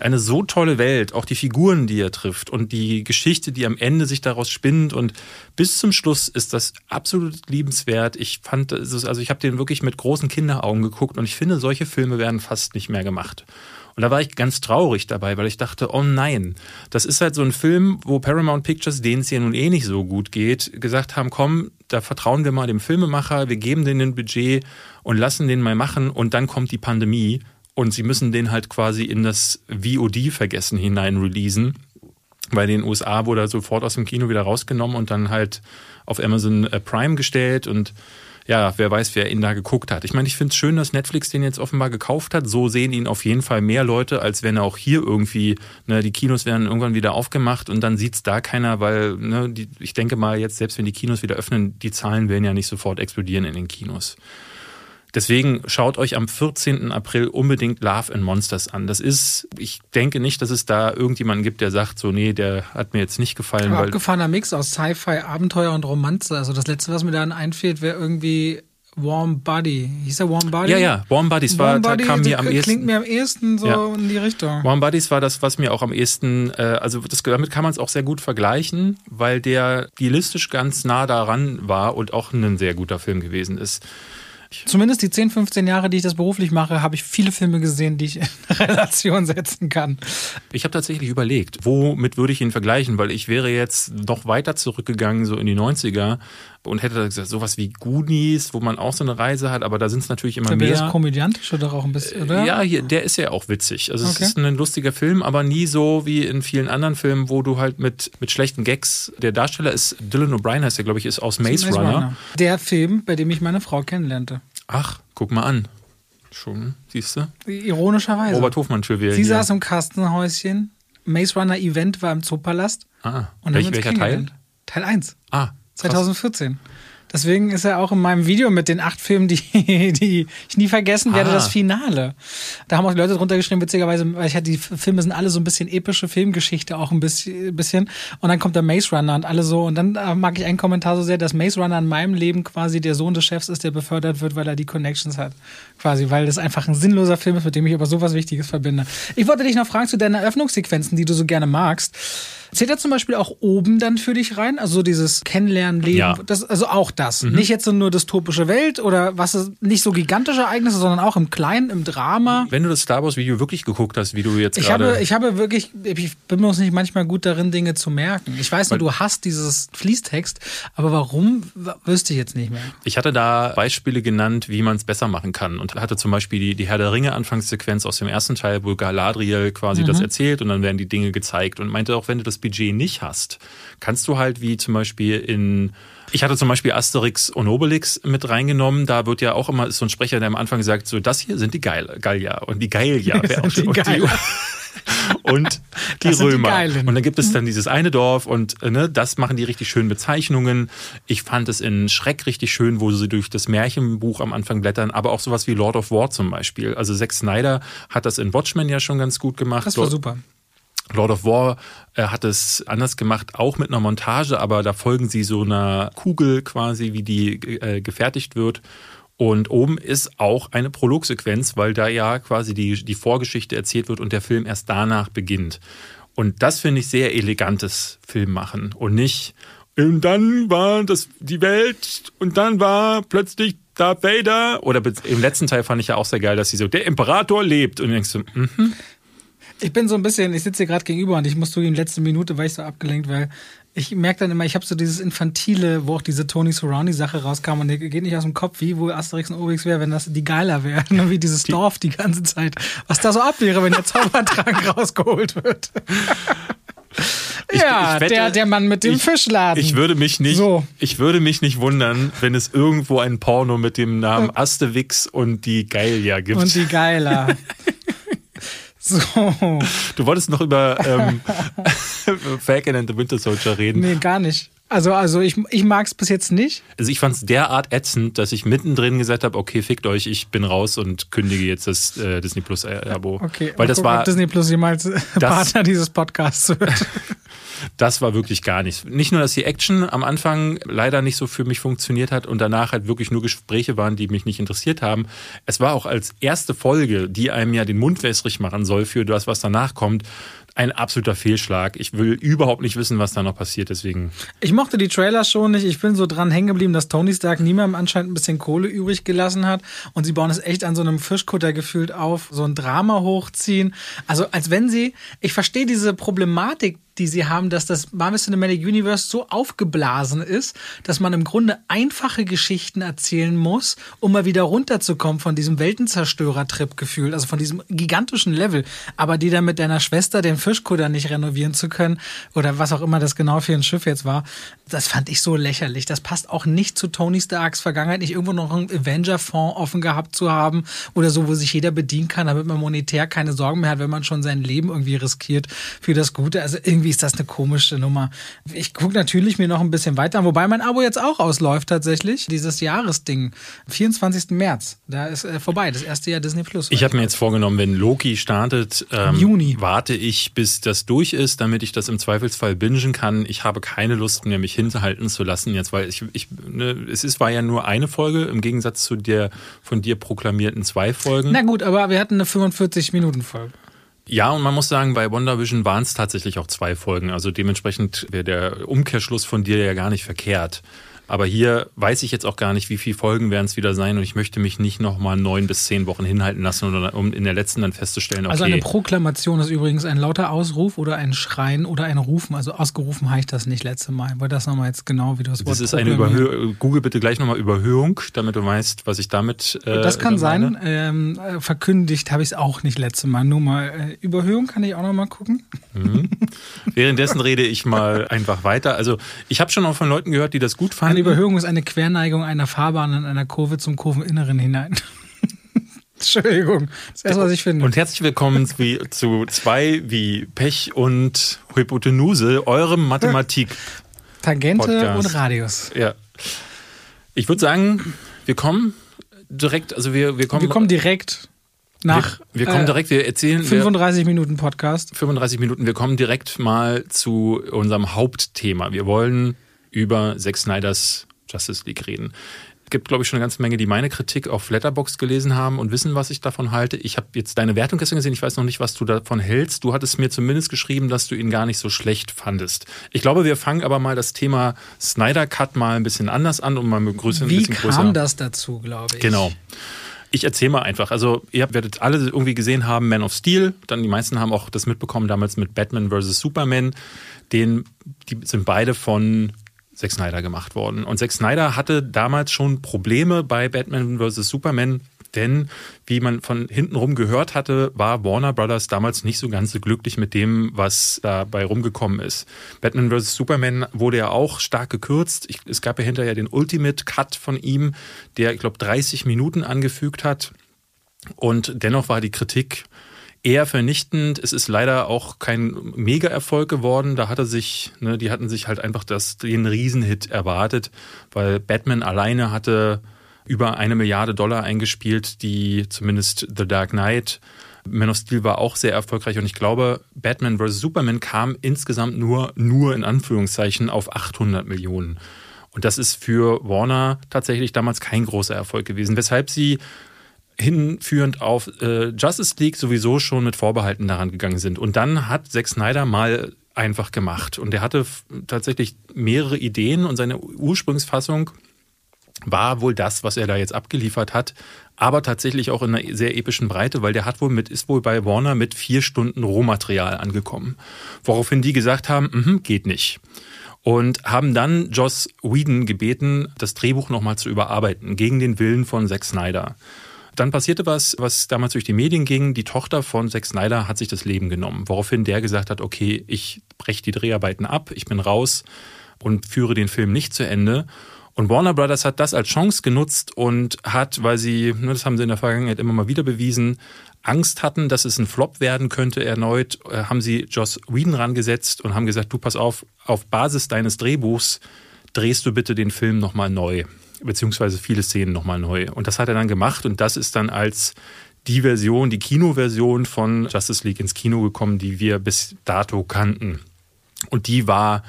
eine so tolle Welt, auch die Figuren, die er trifft und die Geschichte, die am Ende sich daraus spinnt und bis zum Schluss ist das absolut liebenswert. Ich fand, also ich habe den wirklich mit großen Kinderaugen geguckt und ich finde, solche Filme werden fast nicht mehr gemacht. Und da war ich ganz traurig dabei, weil ich dachte, oh nein, das ist halt so ein Film, wo Paramount Pictures, denen es ja nun eh nicht so gut geht, gesagt haben, komm, da vertrauen wir mal dem Filmemacher, wir geben denen ein Budget und lassen den mal machen und dann kommt die Pandemie und sie müssen den halt quasi in das VOD-Vergessen hinein releasen. Weil in den USA wurde er sofort aus dem Kino wieder rausgenommen und dann halt auf Amazon äh, Prime gestellt und ja, wer weiß, wer ihn da geguckt hat. Ich meine, ich finde es schön, dass Netflix den jetzt offenbar gekauft hat. So sehen ihn auf jeden Fall mehr Leute, als wenn er auch hier irgendwie, ne, die Kinos werden irgendwann wieder aufgemacht und dann sieht's da keiner, weil, ne, die, ich denke mal jetzt, selbst wenn die Kinos wieder öffnen, die Zahlen werden ja nicht sofort explodieren in den Kinos. Deswegen schaut euch am 14. April unbedingt Love and Monsters an. Das ist, ich denke nicht, dass es da irgendjemanden gibt, der sagt, so, nee, der hat mir jetzt nicht gefallen. Ein abgefahrener Mix aus Sci-Fi, Abenteuer und Romanze. Also das letzte, was mir da einfällt, wäre irgendwie Warm Body. Hieß der Warm Body? Ja, ja, Warm Buddies Warm war, Body, kam mir am ehesten. Klingt mir am ehesten so ja. in die Richtung. Warm Buddies war das, was mir auch am ehesten, äh, also das, damit kann man es auch sehr gut vergleichen, weil der stilistisch ganz nah daran war und auch ein sehr guter Film gewesen ist. Zumindest die 10, 15 Jahre, die ich das beruflich mache, habe ich viele Filme gesehen, die ich in Relation setzen kann. Ich habe tatsächlich überlegt, womit würde ich ihn vergleichen, weil ich wäre jetzt noch weiter zurückgegangen, so in die 90er und hätte gesagt, sowas wie Goonies, wo man auch so eine Reise hat, aber da sind es natürlich immer mehr. Das komödiantische doch auch ein bisschen, oder? Ja, hier, der ist ja auch witzig. Also okay. es ist ein lustiger Film, aber nie so wie in vielen anderen Filmen, wo du halt mit, mit schlechten Gags, der Darsteller ist, Dylan O'Brien heißt der, glaube ich, ist aus Maze, Maze Runner. Runner. Der Film, bei dem ich meine Frau kennenlernte. Ach, guck mal an. Schon, siehst du? Ironischerweise. Robert Hofmann Trivia. Sie hier. saß im Kastenhäuschen. Maze Runner Event war im Zoopalast. Ah, und Welch, welcher Teil? Teil 1. Ah, 2014. Deswegen ist er auch in meinem Video mit den acht Filmen, die, die ich nie vergessen werde, ah. das Finale. Da haben auch die Leute drunter geschrieben, witzigerweise, weil ich hatte, die Filme sind alle so ein bisschen epische Filmgeschichte, auch ein bisschen. Und dann kommt der Maze Runner und alle so. Und dann äh, mag ich einen Kommentar so sehr, dass Maze Runner in meinem Leben quasi der Sohn des Chefs ist, der befördert wird, weil er die Connections hat. Quasi, weil das einfach ein sinnloser Film ist, mit dem ich aber sowas Wichtiges verbinde. Ich wollte dich noch fragen zu deinen Eröffnungssequenzen, die du so gerne magst. Zählt er zum Beispiel auch oben dann für dich rein? Also dieses Kennenlernen, Leben, ja. das, also auch das. Mhm. Nicht jetzt so nur dystopische Welt oder was ist, nicht so gigantische Ereignisse, sondern auch im Kleinen, im Drama. Wenn du das Star Wars Video wirklich geguckt hast, wie du jetzt ich gerade... Habe, ich habe wirklich, ich bin mir nicht manchmal gut darin, Dinge zu merken. Ich weiß nur, du hast dieses Fließtext, aber warum, wüsste ich jetzt nicht mehr. Ich hatte da Beispiele genannt, wie man es besser machen kann und hatte zum Beispiel die, die Herr der Ringe Anfangssequenz aus dem ersten Teil, wo Galadriel quasi mhm. das erzählt und dann werden die Dinge gezeigt und meinte auch, wenn du das Budget nicht hast, kannst du halt wie zum Beispiel in ich hatte zum Beispiel Asterix und Obelix mit reingenommen. Da wird ja auch immer so ein Sprecher, der am Anfang sagt, so das hier sind die Geil Gallier und die Gallier. und die, Geiler. und die Römer. Die und dann gibt es dann dieses eine Dorf und äh, ne, das machen die richtig schönen Bezeichnungen. Ich fand es in Schreck richtig schön, wo sie durch das Märchenbuch am Anfang blättern, aber auch sowas wie Lord of War zum Beispiel. Also Zack Snyder hat das in Watchmen ja schon ganz gut gemacht. Das war super. Lord of War äh, hat es anders gemacht, auch mit einer Montage, aber da folgen sie so einer Kugel quasi, wie die äh, gefertigt wird. Und oben ist auch eine Prologsequenz, weil da ja quasi die, die Vorgeschichte erzählt wird und der Film erst danach beginnt. Und das finde ich sehr elegantes Filmmachen und nicht, und dann war das die Welt und dann war plötzlich Darth Vader. Oder im letzten Teil fand ich ja auch sehr geil, dass sie so, der Imperator lebt. Und du denkst so, mhm. Ich bin so ein bisschen, ich sitze hier gerade gegenüber und ich muss zugeben, letzte Minute war ich so abgelenkt, weil ich merke dann immer, ich habe so dieses Infantile, wo auch diese Tony Surrounding-Sache rauskam und der geht nicht aus dem Kopf, wie wo Asterix und Obelix wäre, wenn das die Geiler wären, wie dieses die, Dorf die ganze Zeit. Was da so ab wäre, wenn der Zaubertrank rausgeholt wird. Ich, ja, ich wette, der, der Mann mit dem ich, Fischladen. Ich würde mich nicht, so. ich würde mich nicht wundern, wenn es irgendwo ein Porno mit dem Namen Asterix und die Geiler gibt. Und die Geiler. So. Du wolltest noch über ähm, Falcon and the Winter Soldier reden. Nee, gar nicht. Also, also ich, ich mag es bis jetzt nicht. Also ich fand es derart ätzend, dass ich mittendrin gesagt habe, okay, fickt euch, ich bin raus und kündige jetzt das äh, Disney Plus Abo. Okay, weil das gucken, war ob Disney Plus jemals das, Partner dieses Podcasts wird. das war wirklich gar nichts. Nicht nur, dass die Action am Anfang leider nicht so für mich funktioniert hat und danach halt wirklich nur Gespräche waren, die mich nicht interessiert haben. Es war auch als erste Folge, die einem ja den Mund wässrig machen soll für das, was danach kommt, ein absoluter Fehlschlag. Ich will überhaupt nicht wissen, was da noch passiert, deswegen. Ich mochte die Trailer schon nicht. Ich bin so dran hängen geblieben, dass Tony Stark niemandem anscheinend ein bisschen Kohle übrig gelassen hat. Und sie bauen es echt an so einem Fischkutter gefühlt auf, so ein Drama hochziehen. Also als wenn sie, ich verstehe diese Problematik, die sie haben, dass das Marvel Cinematic Universe so aufgeblasen ist, dass man im Grunde einfache Geschichten erzählen muss, um mal wieder runterzukommen von diesem Weltenzerstörer-Trip gefühlt, also von diesem gigantischen Level. Aber die dann mit deiner Schwester den Fischkutter nicht renovieren zu können oder was auch immer das genau für ein Schiff jetzt war, das fand ich so lächerlich. Das passt auch nicht zu Tony Starks Vergangenheit, nicht irgendwo noch einen Avenger-Fonds offen gehabt zu haben oder so, wo sich jeder bedienen kann, damit man monetär keine Sorgen mehr hat, wenn man schon sein Leben irgendwie riskiert für das Gute. Also irgendwie irgendwie ist das eine komische Nummer. Ich gucke natürlich mir noch ein bisschen weiter an, wobei mein Abo jetzt auch ausläuft tatsächlich. Dieses Jahresding, 24. März, da ist äh, vorbei, das erste Jahr Disney Plus. Ich habe mir jetzt vorgenommen, wenn Loki startet, ähm, Juni. warte ich, bis das durch ist, damit ich das im Zweifelsfall bingen kann. Ich habe keine Lust mehr, mich hinterhalten zu lassen jetzt, weil ich, ich ne, es ist, war ja nur eine Folge im Gegensatz zu der von dir proklamierten zwei Folgen. Na gut, aber wir hatten eine 45-Minuten-Folge. Ja, und man muss sagen, bei WandaVision waren es tatsächlich auch zwei Folgen. Also dementsprechend wäre der Umkehrschluss von dir ja gar nicht verkehrt. Aber hier weiß ich jetzt auch gar nicht, wie viele Folgen werden es wieder sein und ich möchte mich nicht nochmal neun bis zehn Wochen hinhalten lassen, um in der letzten dann festzustellen, also okay. Also eine Proklamation ist übrigens ein lauter Ausruf oder ein Schreien oder ein Rufen. Also ausgerufen heißt das nicht letzte Mal. Weil das nochmal jetzt genau, wie du Wort Das ist eine Überhöhung. Google bitte gleich nochmal Überhöhung, damit du weißt, was ich damit. Äh, das kann sein. Ähm, äh, verkündigt habe ich es auch nicht letzte Mal. Nur mal äh, Überhöhung kann ich auch nochmal gucken. Mhm. Währenddessen rede ich mal einfach weiter. Also ich habe schon auch von Leuten gehört, die das gut fanden. Eine Überhöhung ist eine Querneigung einer Fahrbahn in einer Kurve zum Kurveninneren hinein. Entschuldigung, das erste, was ich finde. Und herzlich willkommen zu, zu zwei wie Pech und Hypotenuse, eurem Mathematik. Tangente Podcast. und Radius. Ja. Ich würde sagen, wir kommen direkt, also wir, wir kommen. Wir kommen direkt nach. Wir, wir kommen äh, direkt, wir erzählen. 35 wir, Minuten Podcast. 35 Minuten, wir kommen direkt mal zu unserem Hauptthema. Wir wollen über Zack Snyders Justice League reden. Es gibt, glaube ich, schon eine ganze Menge, die meine Kritik auf Letterbox gelesen haben und wissen, was ich davon halte. Ich habe jetzt deine Wertung gestern gesehen. Ich weiß noch nicht, was du davon hältst. Du hattest mir zumindest geschrieben, dass du ihn gar nicht so schlecht fandest. Ich glaube, wir fangen aber mal das Thema Snyder Cut mal ein bisschen anders an und mal mit Größe ein bisschen größer. Wie kam das dazu, glaube ich? Genau. Ich erzähle mal einfach. Also, ihr werdet alle irgendwie gesehen haben, Man of Steel. Dann die meisten haben auch das mitbekommen damals mit Batman vs. Superman. Den, die sind beide von Zack Snyder gemacht worden. Und Zack Snyder hatte damals schon Probleme bei Batman vs. Superman, denn wie man von hinten rum gehört hatte, war Warner Brothers damals nicht so ganz so glücklich mit dem, was dabei rumgekommen ist. Batman vs. Superman wurde ja auch stark gekürzt. Ich, es gab ja hinterher den Ultimate Cut von ihm, der, ich glaube, 30 Minuten angefügt hat. Und dennoch war die Kritik eher vernichtend. Es ist leider auch kein Mega-Erfolg geworden. Da hatte sich, ne, die hatten sich halt einfach das, den Riesenhit erwartet, weil Batman alleine hatte über eine Milliarde Dollar eingespielt, die zumindest The Dark Knight man of Steel war auch sehr erfolgreich und ich glaube, Batman vs. Superman kam insgesamt nur, nur in Anführungszeichen auf 800 Millionen. Und das ist für Warner tatsächlich damals kein großer Erfolg gewesen, weshalb sie hinführend auf äh, Justice League sowieso schon mit Vorbehalten daran gegangen sind. Und dann hat Zack Snyder mal einfach gemacht. Und er hatte tatsächlich mehrere Ideen und seine Ursprungsfassung war wohl das, was er da jetzt abgeliefert hat, aber tatsächlich auch in einer sehr epischen Breite, weil der hat wohl mit, ist wohl bei Warner mit vier Stunden Rohmaterial angekommen. Woraufhin die gesagt haben, mm geht nicht. Und haben dann Joss Whedon gebeten, das Drehbuch nochmal zu überarbeiten, gegen den Willen von Zack Snyder. Dann passierte was, was damals durch die Medien ging. Die Tochter von Zack Snyder hat sich das Leben genommen, woraufhin der gesagt hat, okay, ich breche die Dreharbeiten ab, ich bin raus und führe den Film nicht zu Ende. Und Warner Brothers hat das als Chance genutzt und hat, weil sie, ne, das haben sie in der Vergangenheit immer mal wieder bewiesen, Angst hatten, dass es ein Flop werden könnte erneut, äh, haben sie Joss Whedon rangesetzt und haben gesagt, du pass auf, auf Basis deines Drehbuchs drehst du bitte den Film nochmal neu, beziehungsweise viele Szenen nochmal neu. Und das hat er dann gemacht und das ist dann als die Version, die Kinoversion von Justice League ins Kino gekommen, die wir bis dato kannten. Und die war,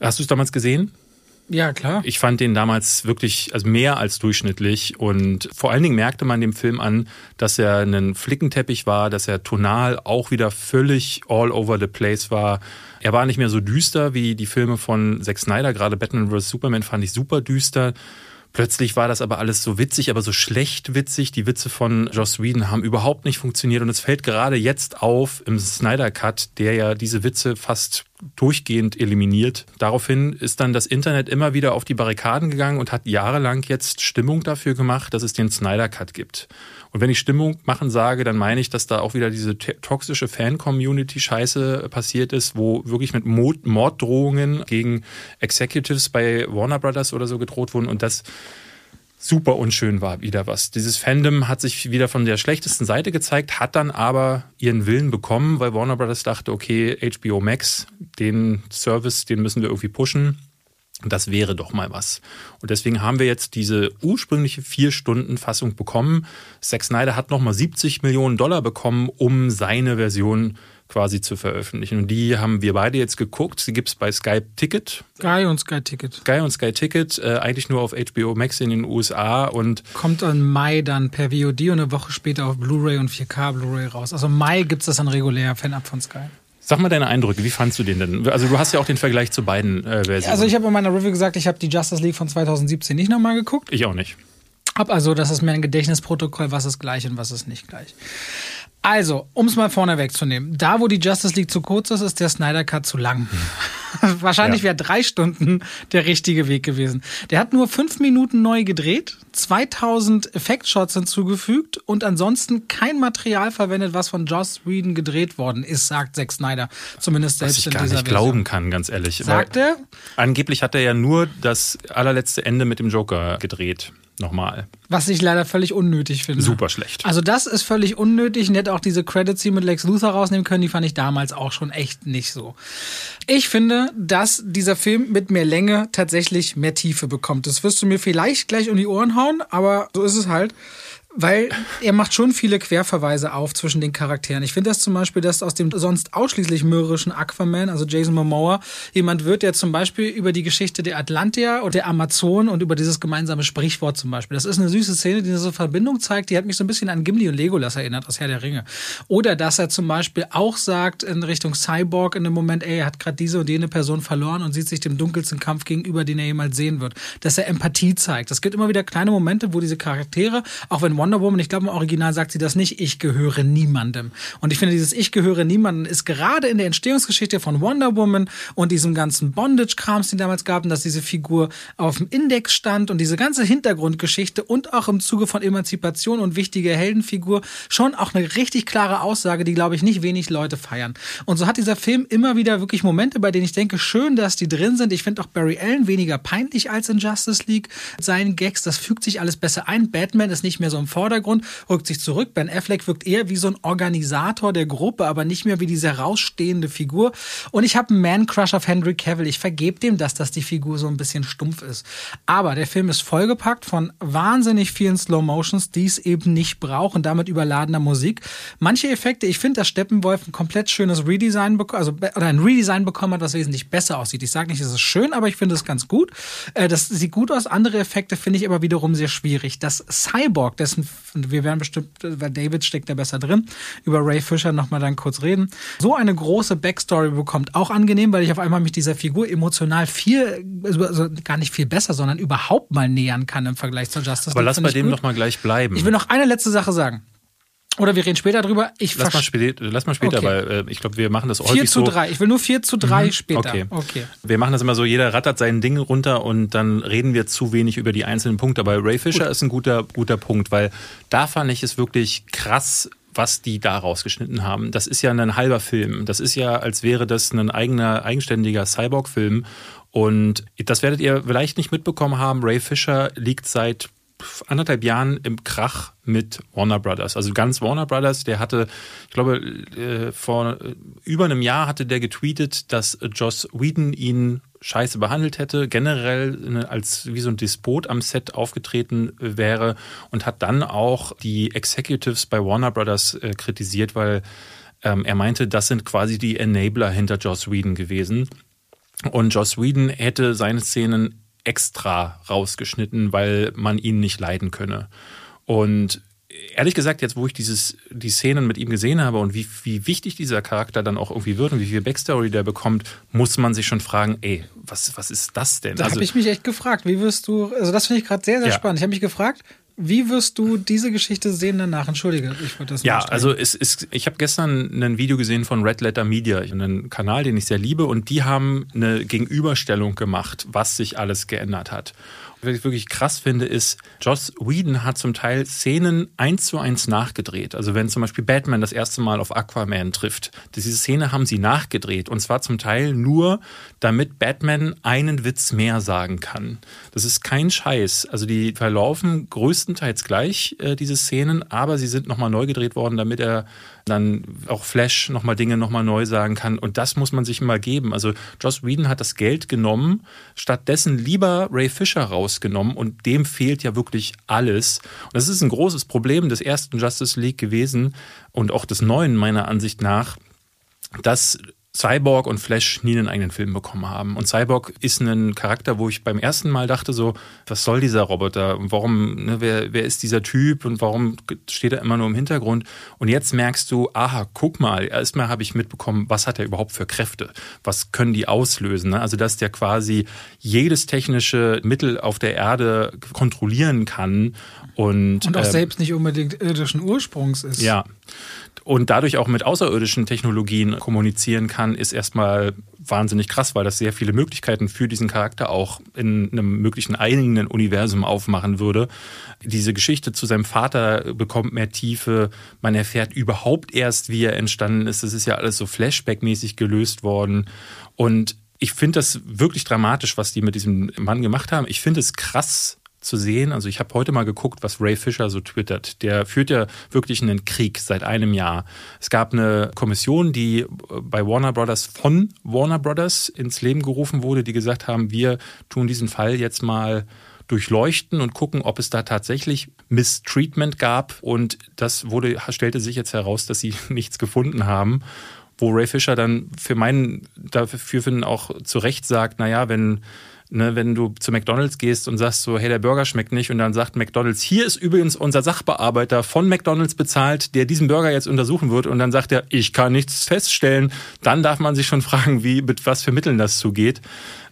hast du es damals gesehen? Ja, klar. Ich fand den damals wirklich also mehr als durchschnittlich und vor allen Dingen merkte man dem Film an, dass er ein Flickenteppich war, dass er tonal auch wieder völlig all over the place war. Er war nicht mehr so düster wie die Filme von Zack Snyder, gerade Batman vs. Superman fand ich super düster. Plötzlich war das aber alles so witzig, aber so schlecht witzig. Die Witze von Joss Whedon haben überhaupt nicht funktioniert und es fällt gerade jetzt auf im Snyder Cut, der ja diese Witze fast durchgehend eliminiert. Daraufhin ist dann das Internet immer wieder auf die Barrikaden gegangen und hat jahrelang jetzt Stimmung dafür gemacht, dass es den Snyder Cut gibt. Und wenn ich Stimmung machen sage, dann meine ich, dass da auch wieder diese toxische Fan-Community-Scheiße passiert ist, wo wirklich mit Morddrohungen gegen Executives bei Warner Brothers oder so gedroht wurden und das super unschön war wieder was. Dieses Fandom hat sich wieder von der schlechtesten Seite gezeigt, hat dann aber ihren Willen bekommen, weil Warner Brothers dachte, okay, HBO Max, den Service, den müssen wir irgendwie pushen. Das wäre doch mal was. Und deswegen haben wir jetzt diese ursprüngliche vier Stunden Fassung bekommen. Zack Snyder hat nochmal 70 Millionen Dollar bekommen, um seine Version quasi zu veröffentlichen. Und die haben wir beide jetzt geguckt. Sie gibt es bei Sky Ticket. Sky und Sky Ticket. Sky und Sky Ticket, äh, eigentlich nur auf HBO Max in den USA und kommt im Mai dann per VOD und eine Woche später auf Blu-ray und 4K Blu-ray raus. Also im Mai gibt es das dann regulär, Fan-Up von Sky. Sag mal deine Eindrücke, wie fandst du den denn? Also du hast ja auch den Vergleich zu beiden äh, Versionen. Also ich habe in meiner Review gesagt, ich habe die Justice League von 2017 nicht nochmal geguckt. Ich auch nicht. Hab also, das ist mir ein Gedächtnisprotokoll, was ist gleich und was ist nicht gleich. Also, um es mal vorne wegzunehmen, da wo die Justice League zu kurz ist, ist der Snyder Cut zu lang. Wahrscheinlich ja. wäre drei Stunden der richtige Weg gewesen. Der hat nur fünf Minuten neu gedreht, 2000 Effektshots hinzugefügt und ansonsten kein Material verwendet, was von Joss Whedon gedreht worden ist, sagt Zack Snyder. Zumindest selbst was ich gar nicht Version. glauben kann, ganz ehrlich. Sagt er? Angeblich hat er ja nur das allerletzte Ende mit dem Joker gedreht nochmal. Was ich leider völlig unnötig finde. Super schlecht. Also das ist völlig unnötig. Und hätte auch diese Credits hier mit Lex Luthor rausnehmen können. Die fand ich damals auch schon echt nicht so. Ich finde, dass dieser Film mit mehr Länge tatsächlich mehr Tiefe bekommt. Das wirst du mir vielleicht gleich um die Ohren hauen, aber so ist es halt. Weil er macht schon viele Querverweise auf zwischen den Charakteren. Ich finde das zum Beispiel, dass aus dem sonst ausschließlich mürrischen Aquaman, also Jason Momoa, jemand wird, der zum Beispiel über die Geschichte der Atlantier und der Amazon und über dieses gemeinsame Sprichwort zum Beispiel. Das ist eine süße Szene, die eine so Verbindung zeigt, die hat mich so ein bisschen an Gimli und Legolas erinnert aus Herr der Ringe. Oder dass er zum Beispiel auch sagt in Richtung Cyborg in dem Moment, ey, er hat gerade diese und jene Person verloren und sieht sich dem dunkelsten Kampf gegenüber, den er jemals sehen wird. Dass er Empathie zeigt. Es gibt immer wieder kleine Momente, wo diese Charaktere, auch wenn Wonder Woman, ich glaube im Original sagt sie das nicht, ich gehöre niemandem. Und ich finde, dieses Ich gehöre niemandem ist gerade in der Entstehungsgeschichte von Wonder Woman und diesem ganzen Bondage-Krams, den damals gab, dass diese Figur auf dem Index stand und diese ganze Hintergrundgeschichte und auch im Zuge von Emanzipation und wichtige Heldenfigur schon auch eine richtig klare Aussage, die, glaube ich, nicht wenig Leute feiern. Und so hat dieser Film immer wieder wirklich Momente, bei denen ich denke, schön, dass die drin sind. Ich finde auch Barry Allen weniger peinlich als in Justice League. Seinen Gags, das fügt sich alles besser ein. Batman ist nicht mehr so im Vordergrund, rückt sich zurück. Ben Affleck wirkt eher wie so ein Organisator der Gruppe, aber nicht mehr wie diese herausstehende Figur. Und ich habe einen Man-Crush auf Henry Cavill. Ich vergebe dem das, dass die Figur so ein bisschen stumpf ist. Aber der Film ist vollgepackt von wahnsinnig vielen Slow-Motions, die es eben nicht braucht und damit überladener Musik. Manche Effekte, ich finde, dass Steppenwolf ein komplett schönes Redesign bekommen, also oder ein Redesign bekommen hat, was wesentlich besser aussieht. Ich sage nicht, es ist schön, aber ich finde es ganz gut. Äh, das sieht gut aus. Andere Effekte finde ich aber wiederum sehr schwierig. Das Cyborg, dessen wir werden bestimmt, weil David steckt da besser drin, über Ray Fisher nochmal dann kurz reden. So eine große Backstory bekommt auch angenehm, weil ich auf einmal mich dieser Figur emotional viel, also gar nicht viel besser, sondern überhaupt mal nähern kann im Vergleich zur Justice Aber lass bei dem gut. noch mal gleich bleiben. Ich will noch eine letzte Sache sagen. Oder wir reden später drüber. Ich lass, mal später, lass mal später, okay. weil äh, ich glaube, wir machen das häufig 4 zu 3. So. Ich will nur 4 zu 3 mhm. später. Okay. okay. Wir machen das immer so, jeder rattert sein Ding runter und dann reden wir zu wenig über die einzelnen Punkte. Aber Ray Fisher Gut. ist ein guter, guter Punkt, weil da fand ich es wirklich krass, was die da rausgeschnitten haben. Das ist ja ein halber Film. Das ist ja, als wäre das ein eigener, eigenständiger Cyborg-Film. Und das werdet ihr vielleicht nicht mitbekommen haben. Ray Fisher liegt seit anderthalb Jahren im Krach mit Warner Brothers. Also ganz Warner Brothers, der hatte, ich glaube, äh, vor über einem Jahr hatte der getweetet, dass Joss Whedon ihn scheiße behandelt hätte, generell ne, als wie so ein Despot am Set aufgetreten wäre und hat dann auch die Executives bei Warner Brothers äh, kritisiert, weil ähm, er meinte, das sind quasi die Enabler hinter Joss Whedon gewesen. Und Joss Whedon hätte seine Szenen extra rausgeschnitten, weil man ihn nicht leiden könne. Und ehrlich gesagt, jetzt wo ich dieses, die Szenen mit ihm gesehen habe und wie, wie wichtig dieser Charakter dann auch irgendwie wird und wie viel Backstory der bekommt, muss man sich schon fragen, ey, was, was ist das denn? Da also, habe ich mich echt gefragt, wie wirst du, also das finde ich gerade sehr, sehr ja. spannend. Ich habe mich gefragt, wie wirst du diese Geschichte sehen danach? Entschuldige, ich wollte das Ja, also es ist, ich habe gestern ein Video gesehen von Red Letter Media, einen Kanal, den ich sehr liebe, und die haben eine Gegenüberstellung gemacht, was sich alles geändert hat was ich wirklich krass finde, ist, Joss Whedon hat zum Teil Szenen eins zu eins nachgedreht. Also wenn zum Beispiel Batman das erste Mal auf Aquaman trifft, diese Szene haben sie nachgedreht. Und zwar zum Teil nur, damit Batman einen Witz mehr sagen kann. Das ist kein Scheiß. Also die verlaufen größtenteils gleich, äh, diese Szenen, aber sie sind nochmal neu gedreht worden, damit er dann auch Flash nochmal Dinge nochmal neu sagen kann. Und das muss man sich mal geben. Also Joss Whedon hat das Geld genommen, stattdessen lieber Ray Fisher rausgenommen und dem fehlt ja wirklich alles. Und das ist ein großes Problem des ersten Justice League gewesen und auch des neuen meiner Ansicht nach, dass Cyborg und Flash nie einen eigenen Film bekommen haben. Und Cyborg ist ein Charakter, wo ich beim ersten Mal dachte so, was soll dieser Roboter? Warum, ne, wer, wer ist dieser Typ und warum steht er immer nur im Hintergrund? Und jetzt merkst du, aha, guck mal, erstmal habe ich mitbekommen, was hat er überhaupt für Kräfte? Was können die auslösen? Ne? Also, dass der quasi jedes technische Mittel auf der Erde kontrollieren kann und, und auch äh, selbst nicht unbedingt irdischen Ursprungs ist. Ja und dadurch auch mit außerirdischen Technologien kommunizieren kann, ist erstmal wahnsinnig krass, weil das sehr viele Möglichkeiten für diesen Charakter auch in einem möglichen eigenen Universum aufmachen würde. Diese Geschichte zu seinem Vater bekommt mehr Tiefe. Man erfährt überhaupt erst, wie er entstanden ist. Das ist ja alles so Flashback-mäßig gelöst worden. Und ich finde das wirklich dramatisch, was die mit diesem Mann gemacht haben. Ich finde es krass, zu sehen. Also ich habe heute mal geguckt, was Ray Fisher so twittert. Der führt ja wirklich einen Krieg seit einem Jahr. Es gab eine Kommission, die bei Warner Brothers von Warner Brothers ins Leben gerufen wurde, die gesagt haben, wir tun diesen Fall jetzt mal durchleuchten und gucken, ob es da tatsächlich Mistreatment gab. Und das wurde, stellte sich jetzt heraus, dass sie nichts gefunden haben wo Ray Fisher dann für meinen, dafür finden auch zu Recht sagt, naja, wenn Ne, wenn du zu McDonalds gehst und sagst so, hey, der Burger schmeckt nicht und dann sagt McDonalds, hier ist übrigens unser Sachbearbeiter von McDonalds bezahlt, der diesen Burger jetzt untersuchen wird und dann sagt er, ich kann nichts feststellen, dann darf man sich schon fragen, wie, mit was für Mitteln das zugeht.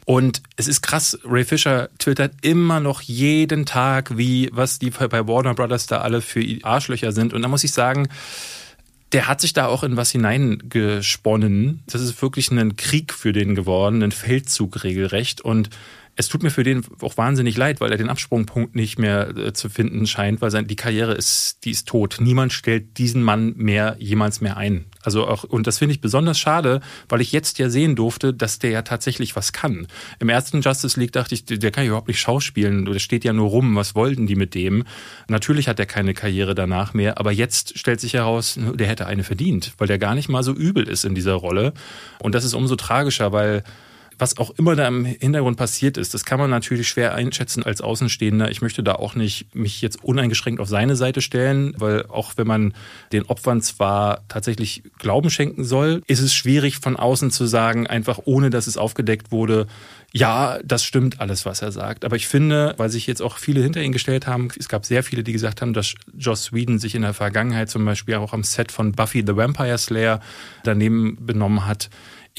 Und es ist krass, Ray Fisher twittert immer noch jeden Tag, wie, was die bei Warner Brothers da alle für Arschlöcher sind. Und da muss ich sagen, der hat sich da auch in was hineingesponnen. Das ist wirklich ein Krieg für den geworden, ein Feldzug regelrecht. Und es tut mir für den auch wahnsinnig leid, weil er den Absprungpunkt nicht mehr äh, zu finden scheint, weil sein, die Karriere ist, die ist tot. Niemand stellt diesen Mann mehr jemals mehr ein. Also auch, und das finde ich besonders schade, weil ich jetzt ja sehen durfte, dass der ja tatsächlich was kann. Im ersten Justice League dachte ich, der kann ja überhaupt nicht schauspielen, der steht ja nur rum, was wollten die mit dem? Natürlich hat er keine Karriere danach mehr, aber jetzt stellt sich heraus, der hätte eine verdient, weil der gar nicht mal so übel ist in dieser Rolle. Und das ist umso tragischer, weil was auch immer da im Hintergrund passiert ist, das kann man natürlich schwer einschätzen als Außenstehender. Ich möchte da auch nicht mich jetzt uneingeschränkt auf seine Seite stellen, weil auch wenn man den Opfern zwar tatsächlich Glauben schenken soll, ist es schwierig von außen zu sagen, einfach ohne dass es aufgedeckt wurde, ja, das stimmt alles, was er sagt. Aber ich finde, weil sich jetzt auch viele hinter ihn gestellt haben, es gab sehr viele, die gesagt haben, dass Joss Whedon sich in der Vergangenheit zum Beispiel auch am Set von Buffy the Vampire Slayer daneben benommen hat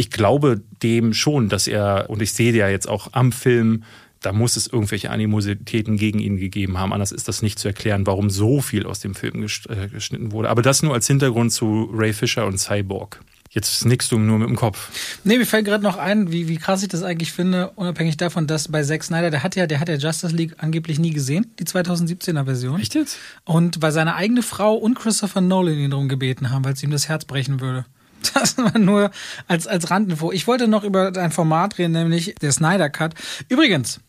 ich glaube dem schon, dass er, und ich sehe ja jetzt auch am Film, da muss es irgendwelche Animositäten gegen ihn gegeben haben. Anders ist das nicht zu erklären, warum so viel aus dem Film äh, geschnitten wurde. Aber das nur als Hintergrund zu Ray Fisher und Cyborg. Jetzt nickst du nur mit dem Kopf. Nee, mir fällt gerade noch ein, wie, wie krass ich das eigentlich finde, unabhängig davon, dass bei Zack Snyder, der hat ja, der hat ja Justice League angeblich nie gesehen, die 2017er Version. Echt jetzt? Und weil seine eigene Frau und Christopher Nolan ihn darum gebeten haben, weil es ihm das Herz brechen würde. Das war nur als, als Randinfo. Ich wollte noch über ein Format reden, nämlich der Snyder Cut. Übrigens,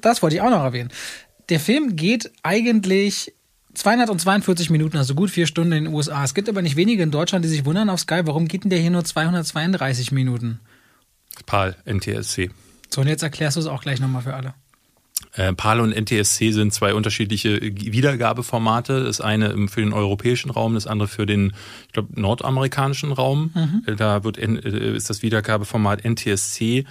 das wollte ich auch noch erwähnen. Der Film geht eigentlich 242 Minuten, also gut vier Stunden in den USA. Es gibt aber nicht wenige in Deutschland, die sich wundern auf Sky, warum geht denn der hier nur 232 Minuten? PAL, NTSC. So, und jetzt erklärst du es auch gleich nochmal für alle. Äh, PAL und NTSC sind zwei unterschiedliche Wiedergabeformate. Das eine für den europäischen Raum, das andere für den, ich glaube, nordamerikanischen Raum. Mhm. Äh, da wird, äh, ist das Wiedergabeformat NTSC.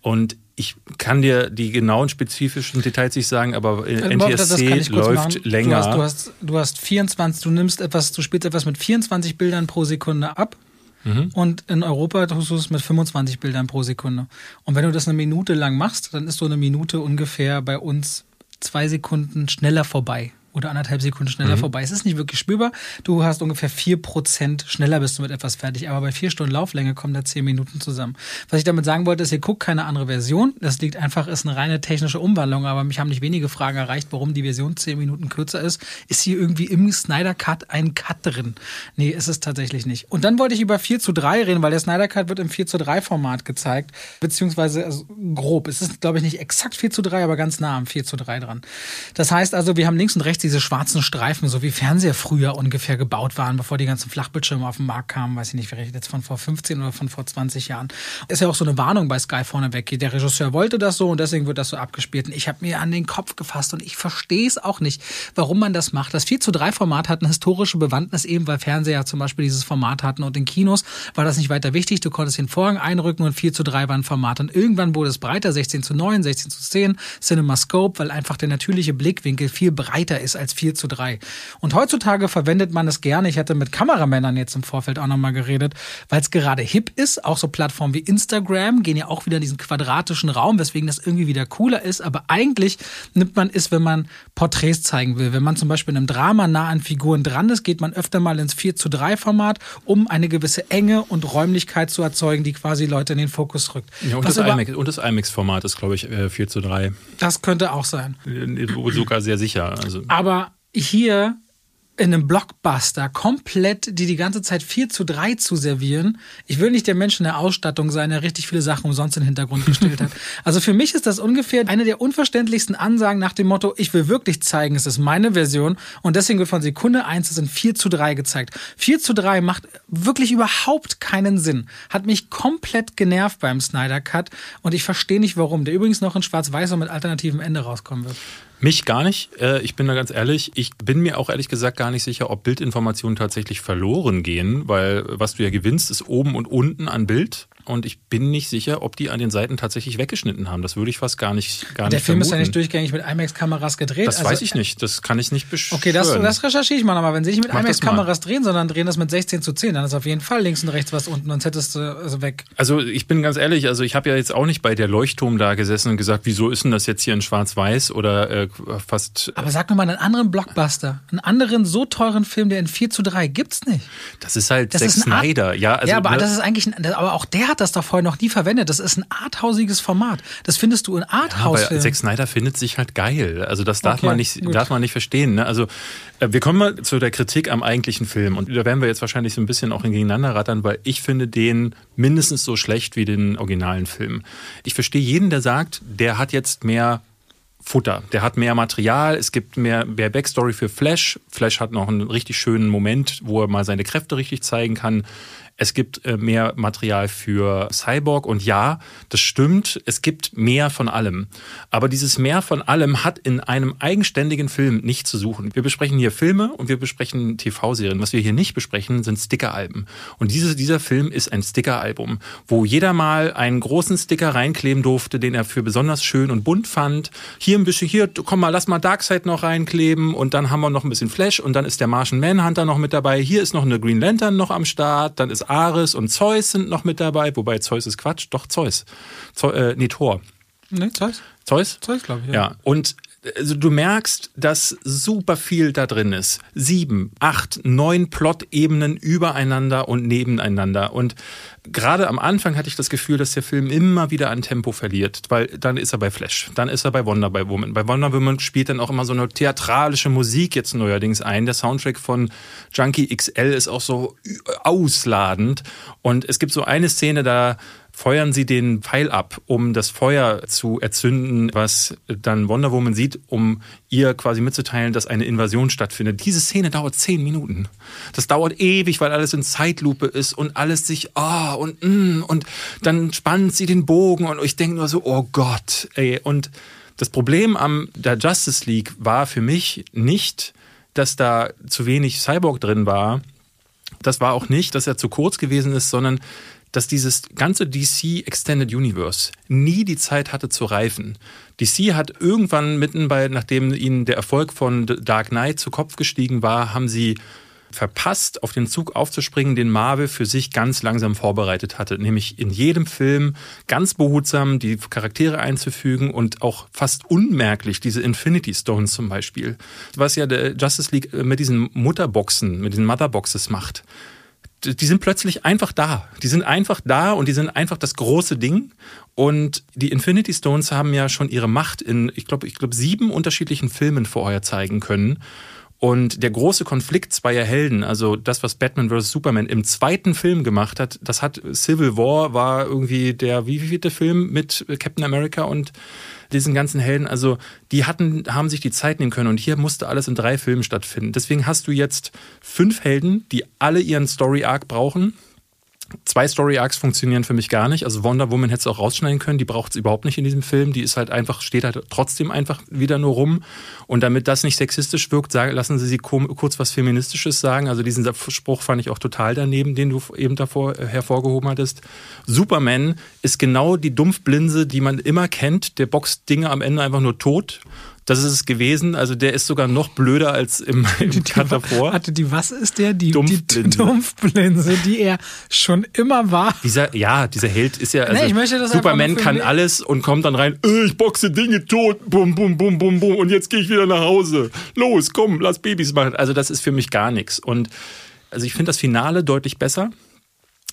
Und ich kann dir die genauen spezifischen Details nicht sagen, aber NTSC läuft länger. Du hast, du, hast, du hast 24, du nimmst etwas, du spielst etwas mit 24 Bildern pro Sekunde ab. Mhm. Und in Europa tust du es mit 25 Bildern pro Sekunde. Und wenn du das eine Minute lang machst, dann ist so eine Minute ungefähr bei uns zwei Sekunden schneller vorbei oder anderthalb Sekunden schneller mhm. vorbei. Es ist nicht wirklich spürbar. Du hast ungefähr vier Prozent schneller bist du mit etwas fertig. Aber bei vier Stunden Lauflänge kommen da zehn Minuten zusammen. Was ich damit sagen wollte, ist, ihr guckt keine andere Version. Das liegt einfach, ist eine reine technische Umwandlung. Aber mich haben nicht wenige Fragen erreicht, warum die Version zehn Minuten kürzer ist. Ist hier irgendwie im Snyder Cut ein Cut drin? Nee, ist es tatsächlich nicht. Und dann wollte ich über 4 zu 3 reden, weil der Snyder Cut wird im 4 zu 3 Format gezeigt. Beziehungsweise also grob. Es ist, glaube ich, nicht exakt 4 zu 3, aber ganz nah am 4 zu 3 dran. Das heißt also, wir haben links und rechts diese schwarzen Streifen, so wie Fernseher früher ungefähr gebaut waren, bevor die ganzen Flachbildschirme auf den Markt kamen. Weiß ich nicht, wer jetzt von vor 15 oder von vor 20 Jahren. Ist ja auch so eine Warnung bei Sky vorneweg. Der Regisseur wollte das so und deswegen wird das so abgespielt. Und ich habe mir an den Kopf gefasst und ich verstehe es auch nicht, warum man das macht. Das 4 zu 3 Format hat eine historische Bewandtnis, eben weil Fernseher zum Beispiel dieses Format hatten und in Kinos war das nicht weiter wichtig. Du konntest den Vorhang einrücken und 4 zu 3 war ein Format. Und irgendwann wurde es breiter, 16 zu 9, 16 zu 10, CinemaScope, weil einfach der natürliche Blickwinkel viel breiter ist als 4 zu 3. Und heutzutage verwendet man es gerne. Ich hatte mit Kameramännern jetzt im Vorfeld auch nochmal geredet, weil es gerade hip ist. Auch so Plattformen wie Instagram gehen ja auch wieder in diesen quadratischen Raum, weswegen das irgendwie wieder cooler ist. Aber eigentlich nimmt man es, wenn man Porträts zeigen will. Wenn man zum Beispiel in einem Drama nah an Figuren dran ist, geht man öfter mal ins 4 zu 3 Format, um eine gewisse Enge und Räumlichkeit zu erzeugen, die quasi Leute in den Fokus rückt. Ja, und, das IMAX, und das IMAX-Format ist, glaube ich, 4 äh, zu 3. Das könnte auch sein. Äh, sogar sehr sicher. Also. Aber hier in einem Blockbuster komplett die die ganze Zeit 4 zu 3 zu servieren. Ich will nicht der Mensch in der Ausstattung sein, der richtig viele Sachen umsonst in den Hintergrund gestellt hat. Also für mich ist das ungefähr eine der unverständlichsten Ansagen nach dem Motto, ich will wirklich zeigen, es ist meine Version und deswegen wird von Sekunde 1 es in 4 zu 3 gezeigt. 4 zu 3 macht wirklich überhaupt keinen Sinn. Hat mich komplett genervt beim Snyder Cut und ich verstehe nicht warum. Der übrigens noch in schwarz-weiß und mit alternativem Ende rauskommen wird. Mich gar nicht. Äh, ich bin da ganz ehrlich. Ich bin mir auch ehrlich gesagt gar nicht sicher, ob Bildinformationen tatsächlich verloren gehen, weil was du ja gewinnst, ist oben und unten an Bild und ich bin nicht sicher, ob die an den Seiten tatsächlich weggeschnitten haben. Das würde ich fast gar nicht gar Der nicht Film vermuten. ist ja nicht durchgängig mit IMAX-Kameras gedreht. Das also, weiß ich nicht. Das kann ich nicht beschwören. Okay, das, das recherchiere ich mal nochmal. Wenn sie nicht mit IMAX-Kameras drehen, sondern drehen das mit 16 zu 10, dann ist auf jeden Fall links und rechts was unten, sonst hättest du also weg. Also ich bin ganz ehrlich, also ich habe ja jetzt auch nicht bei der Leuchtturm da gesessen und gesagt, wieso ist denn das jetzt hier in Schwarz-Weiß oder äh, fast. Aber sag mir mal einen anderen Blockbuster, einen anderen so teuren Film, der in 4 zu 3 gibt's nicht. Das ist halt das Zack Snyder, ja. Also, ja, aber ne? das ist eigentlich, aber auch der hat das doch vorher noch nie verwendet. Das ist ein arthausiges Format. Das findest du in Arthouse-Filmen. Ja, Zack Snyder findet sich halt geil. Also das darf okay, man nicht, darf man nicht verstehen. Ne? Also äh, wir kommen mal zu der Kritik am eigentlichen Film und da werden wir jetzt wahrscheinlich so ein bisschen auch gegeneinander rattern, weil ich finde den mindestens so schlecht wie den originalen Film. Ich verstehe jeden, der sagt, der hat jetzt mehr Futter. Der hat mehr Material, es gibt mehr, mehr Backstory für Flash. Flash hat noch einen richtig schönen Moment, wo er mal seine Kräfte richtig zeigen kann. Es gibt äh, mehr Material für Cyborg und ja, das stimmt, es gibt mehr von allem. Aber dieses mehr von allem hat in einem eigenständigen Film nicht zu suchen. Wir besprechen hier Filme und wir besprechen TV-Serien. Was wir hier nicht besprechen, sind Sticker-Alben. Und diese, dieser Film ist ein Sticker-Album, wo jeder mal einen großen Sticker reinkleben durfte, den er für besonders schön und bunt fand. Hier ein bisschen, hier, komm mal, lass mal Darkseid noch reinkleben und dann haben wir noch ein bisschen Flash und dann ist der Martian Manhunter noch mit dabei. Hier ist noch eine Green Lantern noch am Start, dann ist Ares und Zeus sind noch mit dabei, wobei Zeus ist Quatsch, doch Zeus. Zeus äh, nee, Thor. Nee, Zeus. Zeus? Zeus, glaube ich. Ja. ja. Und also du merkst, dass super viel da drin ist. Sieben, acht, neun Plot-Ebenen übereinander und nebeneinander. Und gerade am Anfang hatte ich das Gefühl, dass der Film immer wieder an Tempo verliert, weil dann ist er bei Flash, dann ist er bei Wonder Woman. Bei Wonder Woman spielt dann auch immer so eine theatralische Musik jetzt neuerdings ein. Der Soundtrack von Junkie XL ist auch so ausladend. Und es gibt so eine Szene, da feuern sie den Pfeil ab, um das Feuer zu erzünden, was dann Wonder Woman sieht, um ihr quasi mitzuteilen, dass eine Invasion stattfindet. Diese Szene dauert zehn Minuten. Das dauert ewig, weil alles in Zeitlupe ist und alles sich, ah, oh, und, mm, und dann spannt sie den Bogen und ich denke nur so, oh Gott, ey. Und das Problem am der Justice League war für mich nicht, dass da zu wenig Cyborg drin war. Das war auch nicht, dass er zu kurz gewesen ist, sondern dass dieses ganze DC Extended Universe nie die Zeit hatte zu reifen. DC hat irgendwann mitten bei, nachdem ihnen der Erfolg von Dark Knight zu Kopf gestiegen war, haben sie verpasst, auf den Zug aufzuspringen, den Marvel für sich ganz langsam vorbereitet hatte. Nämlich in jedem Film ganz behutsam die Charaktere einzufügen und auch fast unmerklich diese Infinity Stones zum Beispiel. Was ja der Justice League mit diesen Mutterboxen, mit den Motherboxes macht die sind plötzlich einfach da. Die sind einfach da und die sind einfach das große Ding. Und die Infinity Stones haben ja schon ihre Macht in, ich glaube, ich glaube, sieben unterschiedlichen Filmen vorher zeigen können. Und der große Konflikt zweier Helden, also das, was Batman vs. Superman im zweiten Film gemacht hat, das hat Civil War war irgendwie der, wie viel der Film mit Captain America und diesen ganzen Helden, also die hatten, haben sich die Zeit nehmen können und hier musste alles in drei Filmen stattfinden. Deswegen hast du jetzt fünf Helden, die alle ihren Story Arc brauchen Zwei Story Arcs funktionieren für mich gar nicht. Also Wonder Woman hätte es auch rausschneiden können, die braucht es überhaupt nicht in diesem Film. Die ist halt einfach, steht halt trotzdem einfach wieder nur rum. Und damit das nicht sexistisch wirkt, sagen, lassen Sie sie kurz was Feministisches sagen. Also diesen Spruch fand ich auch total daneben, den du eben davor äh, hervorgehoben hattest. Superman ist genau die Dumpfblinse, die man immer kennt. Der boxt Dinge am Ende einfach nur tot. Das ist es gewesen. Also der ist sogar noch blöder als im, im die, Cut davor. Hatte die, was ist der? Die Dumpfblinse. Die Dumpfblinse, die er schon immer war. Dieser, ja, dieser Held ist ja, also nee, Superman kann alles und kommt dann rein, äh, ich boxe Dinge tot, bum, bum, bum, bum, bum, und jetzt gehe ich wieder nach Hause. Los, komm, lass Babys machen. Also das ist für mich gar nichts. Und also ich finde das Finale deutlich besser.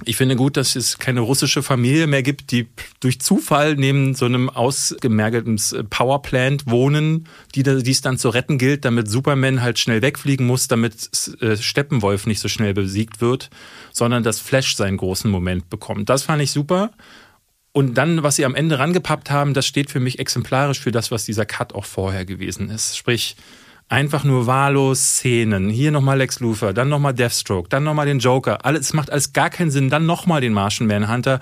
Ich finde gut, dass es keine russische Familie mehr gibt, die durch Zufall neben so einem ausgemergelten Powerplant wohnen, die, die es dann zu retten gilt, damit Superman halt schnell wegfliegen muss, damit äh, Steppenwolf nicht so schnell besiegt wird, sondern dass Flash seinen großen Moment bekommt. Das fand ich super. Und dann, was sie am Ende rangepappt haben, das steht für mich exemplarisch für das, was dieser Cut auch vorher gewesen ist. Sprich, einfach nur wahllos Szenen. Hier nochmal Lex Luthor, dann nochmal Deathstroke, dann nochmal den Joker. Alles macht alles gar keinen Sinn. Dann nochmal den Martian Manhunter.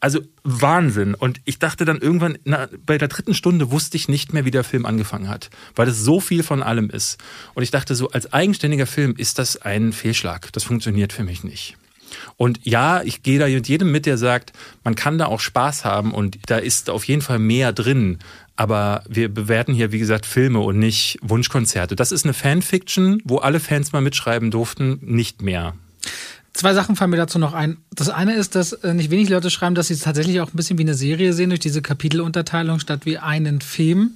Also Wahnsinn. Und ich dachte dann irgendwann, na, bei der dritten Stunde wusste ich nicht mehr, wie der Film angefangen hat, weil es so viel von allem ist. Und ich dachte so, als eigenständiger Film ist das ein Fehlschlag. Das funktioniert für mich nicht. Und ja, ich gehe da mit jedem mit, der sagt, man kann da auch Spaß haben und da ist auf jeden Fall mehr drin. Aber wir bewerten hier, wie gesagt, Filme und nicht Wunschkonzerte. Das ist eine Fanfiction, wo alle Fans mal mitschreiben durften, nicht mehr. Zwei Sachen fallen mir dazu noch ein. Das eine ist, dass äh, nicht wenig Leute schreiben, dass sie es tatsächlich auch ein bisschen wie eine Serie sehen, durch diese Kapitelunterteilung statt wie einen Film.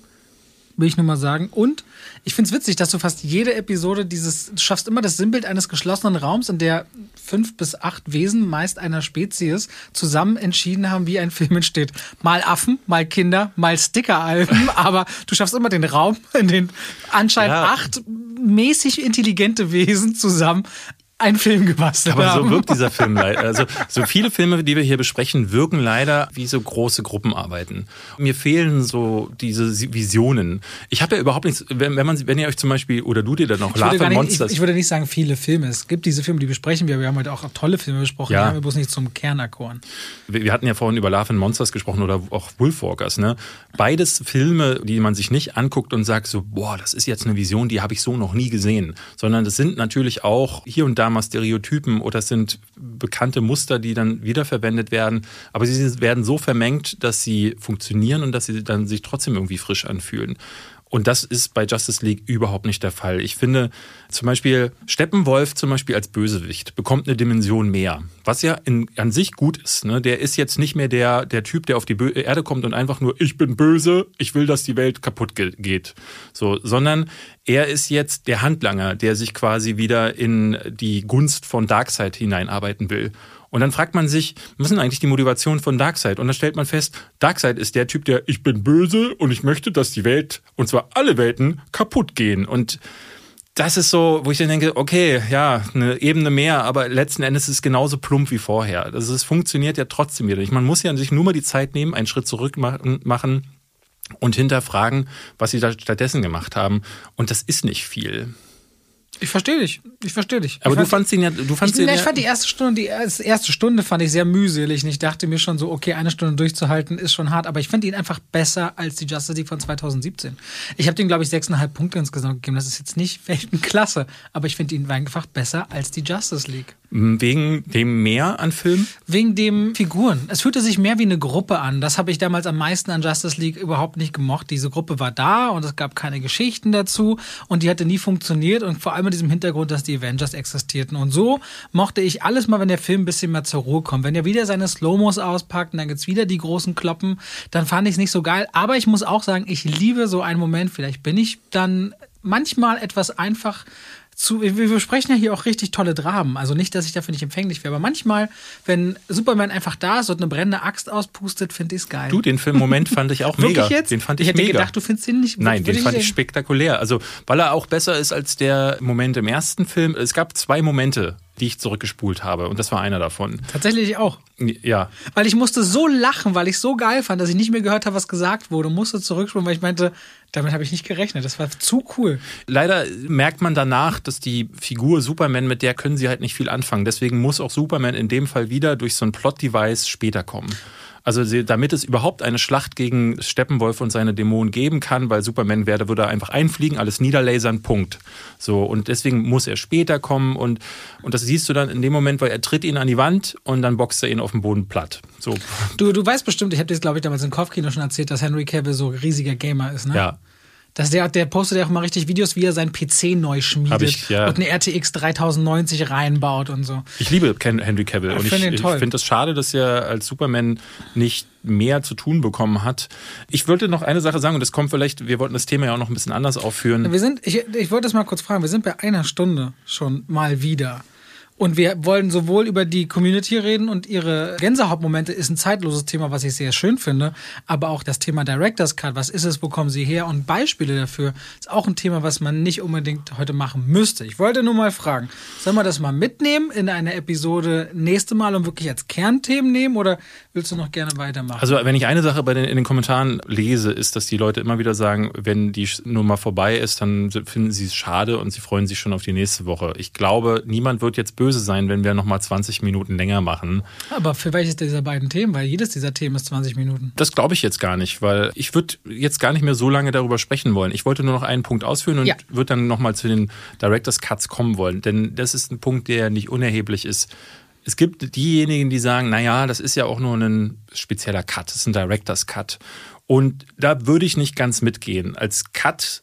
Will ich nur mal sagen. Und ich finde es witzig, dass du fast jede Episode dieses, du schaffst immer das Sinnbild eines geschlossenen Raums, in der fünf bis acht Wesen, meist einer Spezies, zusammen entschieden haben, wie ein Film entsteht. Mal Affen, mal Kinder, mal Stickeralben, aber du schaffst immer den Raum, in den anscheinend ja. acht mäßig intelligente Wesen zusammen einen Film gebastelt Aber haben. so wirkt dieser Film leider. Also so viele Filme, die wir hier besprechen, wirken leider wie so große Gruppenarbeiten. Mir fehlen so diese Visionen. Ich habe ja überhaupt nichts, wenn, wenn, man, wenn ihr euch zum Beispiel, oder du dir dann noch Lava Monsters... Ich, ich, würde nicht sagen viele Filme. Es gibt diese Filme, die besprechen wir. Wir haben heute auch tolle Filme besprochen. Ja. Die haben wir bloß nicht zum Kernerkorn. Wir, wir hatten ja vorhin über Love and Monsters gesprochen oder auch Wolfwalkers. Ne? Beides Filme, die man sich nicht anguckt und sagt so, boah, das ist jetzt eine Vision, die habe ich so noch nie gesehen. Sondern das sind natürlich auch hier und da mal Stereotypen oder es sind bekannte Muster, die dann wiederverwendet werden. Aber sie werden so vermengt, dass sie funktionieren und dass sie dann sich trotzdem irgendwie frisch anfühlen. Und das ist bei Justice League überhaupt nicht der Fall. Ich finde zum Beispiel Steppenwolf zum Beispiel als Bösewicht bekommt eine Dimension mehr, was ja in, an sich gut ist. Ne? Der ist jetzt nicht mehr der, der Typ, der auf die Bö Erde kommt und einfach nur, ich bin böse, ich will, dass die Welt kaputt ge geht. So, sondern er ist jetzt der Handlanger, der sich quasi wieder in die Gunst von Darkseid hineinarbeiten will. Und dann fragt man sich, was ist eigentlich die Motivation von Darkseid? Und dann stellt man fest, Darkseid ist der Typ, der ich bin böse und ich möchte, dass die Welt, und zwar alle Welten, kaputt gehen. Und das ist so, wo ich dann denke, okay, ja, eine Ebene mehr, aber letzten Endes ist es genauso plump wie vorher. Also es funktioniert ja trotzdem wieder nicht. Man muss ja sich nur mal die Zeit nehmen, einen Schritt zurück machen und hinterfragen, was sie da stattdessen gemacht haben. Und das ist nicht viel. Ich verstehe dich. Ich verstehe dich. Aber du fandst ihn ja, du fandst ich, ihn ja. Ich fand die erste Stunde, die erste Stunde fand ich sehr mühselig. Und ich dachte mir schon so, okay, eine Stunde durchzuhalten ist schon hart. Aber ich finde ihn einfach besser als die Justice League von 2017. Ich habe dem, glaube ich, sechseinhalb Punkte insgesamt gegeben. Das ist jetzt nicht Weltenklasse. Aber ich finde ihn einfach besser als die Justice League. Wegen dem mehr an Filmen? Wegen dem Figuren. Es fühlte sich mehr wie eine Gruppe an. Das habe ich damals am meisten an Justice League überhaupt nicht gemocht. Diese Gruppe war da und es gab keine Geschichten dazu und die hatte nie funktioniert und vor allem mit diesem Hintergrund, dass die Avengers existierten. Und so mochte ich alles mal, wenn der Film ein bisschen mehr zur Ruhe kommt. Wenn er wieder seine Slow-Mos auspackt und dann gibt's wieder die großen Kloppen, dann fand ich es nicht so geil. Aber ich muss auch sagen, ich liebe so einen Moment. Vielleicht bin ich dann manchmal etwas einfach zu, wir besprechen ja hier auch richtig tolle Dramen. Also nicht, dass ich dafür nicht empfänglich wäre, aber manchmal, wenn Superman einfach da ist und eine brennende Axt auspustet, finde ich es geil. Du, den Filmmoment fand ich auch mega. Jetzt? Den fand ich, ich hätte mega. gedacht, du findest ihn nicht Nein, den fand ich spektakulär. Also, weil er auch besser ist als der Moment im ersten Film. Es gab zwei Momente, die ich zurückgespult habe. Und das war einer davon. Tatsächlich auch. Ja. Weil ich musste so lachen, weil ich so geil fand, dass ich nicht mehr gehört habe, was gesagt wurde. Und musste zurückspulen, weil ich meinte, damit habe ich nicht gerechnet. Das war zu cool. Leider merkt man danach, dass die Figur Superman, mit der können sie halt nicht viel anfangen. Deswegen muss auch Superman in dem Fall wieder durch so ein Plot-Device später kommen. Also damit es überhaupt eine Schlacht gegen Steppenwolf und seine Dämonen geben kann, weil Superman werde, würde einfach einfliegen, alles niederlasern, Punkt. So, und deswegen muss er später kommen und, und das siehst du dann in dem Moment, weil er tritt ihn an die Wand und dann boxt er ihn auf den Boden platt. So. Du, du weißt bestimmt, ich habe dir glaube ich, damals im Kopfkino schon erzählt, dass Henry Cavill so riesiger Gamer ist, ne? Ja. Das der, der postet ja auch mal richtig Videos, wie er seinen PC neu schmiedet ich, ja. und eine RTX 3090 reinbaut und so. Ich liebe Henry Cavill ja, und ich, ich finde es schade, dass er als Superman nicht mehr zu tun bekommen hat. Ich wollte noch eine Sache sagen und das kommt vielleicht, wir wollten das Thema ja auch noch ein bisschen anders aufführen. Wir sind, ich, ich wollte das mal kurz fragen, wir sind bei einer Stunde schon mal wieder. Und wir wollen sowohl über die Community reden und ihre Gänsehauptmomente ist ein zeitloses Thema, was ich sehr schön finde, aber auch das Thema Director's Cut, was ist es, wo kommen sie her? Und Beispiele dafür ist auch ein Thema, was man nicht unbedingt heute machen müsste. Ich wollte nur mal fragen, sollen wir das mal mitnehmen in einer Episode nächste Mal und wirklich als Kernthemen nehmen? Oder willst du noch gerne weitermachen? Also wenn ich eine Sache bei den, in den Kommentaren lese, ist, dass die Leute immer wieder sagen, wenn die Nummer vorbei ist, dann finden sie es schade und sie freuen sich schon auf die nächste Woche. Ich glaube, niemand wird jetzt böse sein, wenn wir nochmal 20 Minuten länger machen. Aber für welches dieser beiden Themen? Weil jedes dieser Themen ist 20 Minuten. Das glaube ich jetzt gar nicht, weil ich würde jetzt gar nicht mehr so lange darüber sprechen wollen. Ich wollte nur noch einen Punkt ausführen und ja. würde dann nochmal zu den Director's Cuts kommen wollen. Denn das ist ein Punkt, der nicht unerheblich ist. Es gibt diejenigen, die sagen, naja, das ist ja auch nur ein spezieller Cut, das ist ein Director's Cut. Und da würde ich nicht ganz mitgehen. Als Cut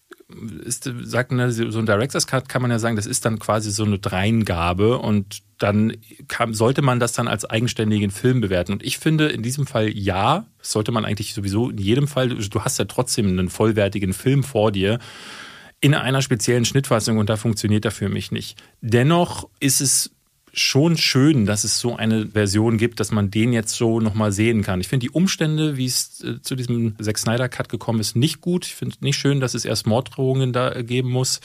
ist, sagt, ne, so ein Director's Cut kann man ja sagen, das ist dann quasi so eine Dreingabe und dann kam, sollte man das dann als eigenständigen Film bewerten. Und ich finde in diesem Fall ja, sollte man eigentlich sowieso in jedem Fall, du hast ja trotzdem einen vollwertigen Film vor dir in einer speziellen Schnittfassung und da funktioniert er für mich nicht. Dennoch ist es schon schön, dass es so eine Version gibt, dass man den jetzt so nochmal sehen kann. Ich finde die Umstände, wie es äh, zu diesem Zack Snyder Cut gekommen ist, nicht gut. Ich finde nicht schön, dass es erst Morddrohungen da geben muss.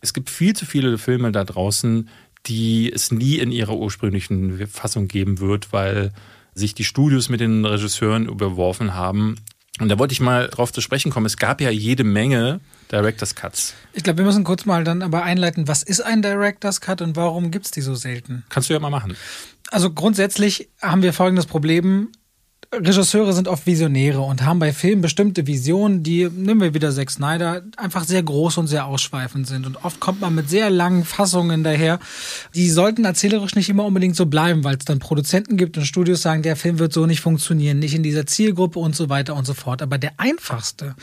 Es gibt viel zu viele Filme da draußen, die es nie in ihrer ursprünglichen Fassung geben wird, weil sich die Studios mit den Regisseuren überworfen haben. Und da wollte ich mal drauf zu sprechen kommen. Es gab ja jede Menge Director's Cuts. Ich glaube, wir müssen kurz mal dann aber einleiten, was ist ein Director's Cut und warum gibt es die so selten? Kannst du ja mal machen. Also grundsätzlich haben wir folgendes Problem. Regisseure sind oft Visionäre und haben bei Filmen bestimmte Visionen, die, nehmen wir wieder Zack Snyder, einfach sehr groß und sehr ausschweifend sind. Und oft kommt man mit sehr langen Fassungen daher. Die sollten erzählerisch nicht immer unbedingt so bleiben, weil es dann Produzenten gibt und Studios sagen, der Film wird so nicht funktionieren, nicht in dieser Zielgruppe und so weiter und so fort. Aber der einfachste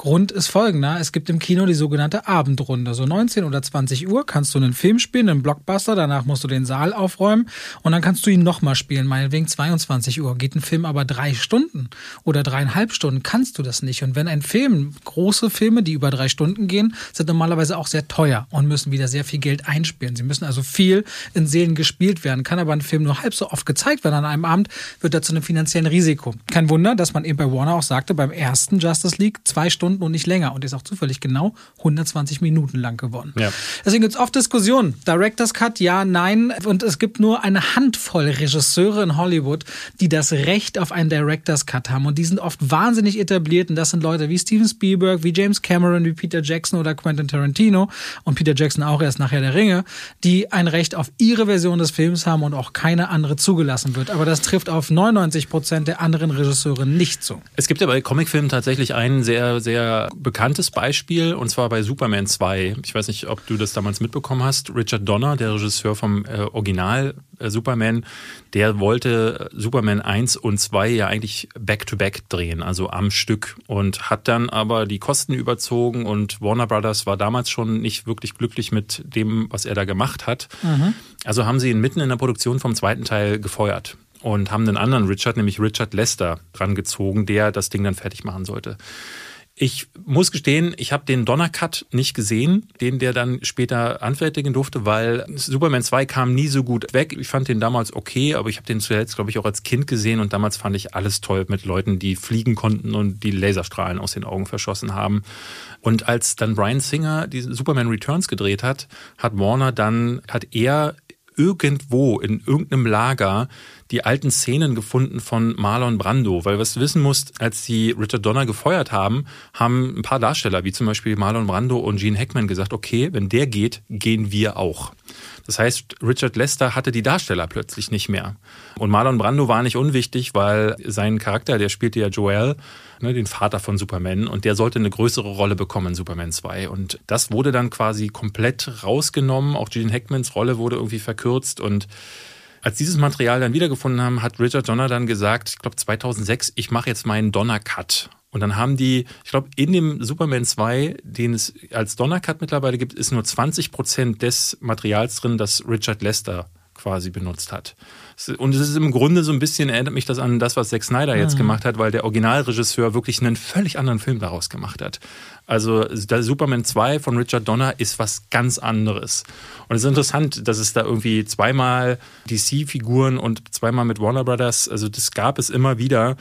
Grund ist folgender. Es gibt im Kino die sogenannte Abendrunde. So 19 oder 20 Uhr kannst du einen Film spielen, einen Blockbuster, danach musst du den Saal aufräumen und dann kannst du ihn nochmal spielen, meinetwegen 22 Uhr. Geht ein Film aber drei Stunden oder dreieinhalb Stunden, kannst du das nicht. Und wenn ein Film, große Filme, die über drei Stunden gehen, sind normalerweise auch sehr teuer und müssen wieder sehr viel Geld einspielen. Sie müssen also viel in Seelen gespielt werden. Kann aber ein Film nur halb so oft gezeigt werden an einem Abend, wird er zu einem finanziellen Risiko. Kein Wunder, dass man eben bei Warner auch sagte, beim ersten Justice League zwei Stunden Stunden und nicht länger und ist auch zufällig genau 120 Minuten lang geworden. Ja. Deswegen gibt es oft Diskussionen. Director's Cut, ja, nein. Und es gibt nur eine Handvoll Regisseure in Hollywood, die das Recht auf einen Director's Cut haben. Und die sind oft wahnsinnig etabliert. Und das sind Leute wie Steven Spielberg, wie James Cameron, wie Peter Jackson oder Quentin Tarantino. Und Peter Jackson auch erst nachher der Ringe, die ein Recht auf ihre Version des Films haben und auch keine andere zugelassen wird. Aber das trifft auf 99 Prozent der anderen Regisseure nicht zu. Es gibt ja bei Comicfilmen tatsächlich einen sehr, sehr sehr bekanntes Beispiel und zwar bei Superman 2. Ich weiß nicht, ob du das damals mitbekommen hast. Richard Donner, der Regisseur vom äh, Original äh, Superman, der wollte Superman 1 und 2 ja eigentlich back-to-back -back drehen, also am Stück und hat dann aber die Kosten überzogen und Warner Brothers war damals schon nicht wirklich glücklich mit dem, was er da gemacht hat. Mhm. Also haben sie ihn mitten in der Produktion vom zweiten Teil gefeuert und haben einen anderen Richard, nämlich Richard Lester, rangezogen, der das Ding dann fertig machen sollte. Ich muss gestehen, ich habe den Donnercut nicht gesehen, den der dann später anfertigen durfte, weil Superman 2 kam nie so gut weg. Ich fand den damals okay, aber ich habe den zuletzt, glaube ich, auch als Kind gesehen und damals fand ich alles toll mit Leuten, die fliegen konnten und die Laserstrahlen aus den Augen verschossen haben. Und als dann Brian Singer die Superman Returns gedreht hat, hat Warner dann, hat er irgendwo in irgendeinem Lager die alten Szenen gefunden von Marlon Brando. Weil was du wissen musst, als sie Richard Donner gefeuert haben, haben ein paar Darsteller, wie zum Beispiel Marlon Brando und Gene Hackman, gesagt, okay, wenn der geht, gehen wir auch. Das heißt, Richard Lester hatte die Darsteller plötzlich nicht mehr. Und Marlon Brando war nicht unwichtig, weil sein Charakter, der spielte ja Joel, ne, den Vater von Superman, und der sollte eine größere Rolle bekommen in Superman 2. Und das wurde dann quasi komplett rausgenommen. Auch Gene Hackmans Rolle wurde irgendwie verkürzt und als dieses Material dann wiedergefunden haben, hat Richard Donner dann gesagt, ich glaube 2006, ich mache jetzt meinen Donner-Cut. Und dann haben die, ich glaube, in dem Superman 2, den es als Donner-Cut mittlerweile gibt, ist nur 20 Prozent des Materials drin, das Richard Lester quasi benutzt hat. Und es ist im Grunde so ein bisschen, erinnert mich das an das, was Zack Snyder jetzt mhm. gemacht hat, weil der Originalregisseur wirklich einen völlig anderen Film daraus gemacht hat. Also Superman 2 von Richard Donner ist was ganz anderes. Und es ist interessant, dass es da irgendwie zweimal DC-Figuren und zweimal mit Warner Brothers, also das gab es immer wieder.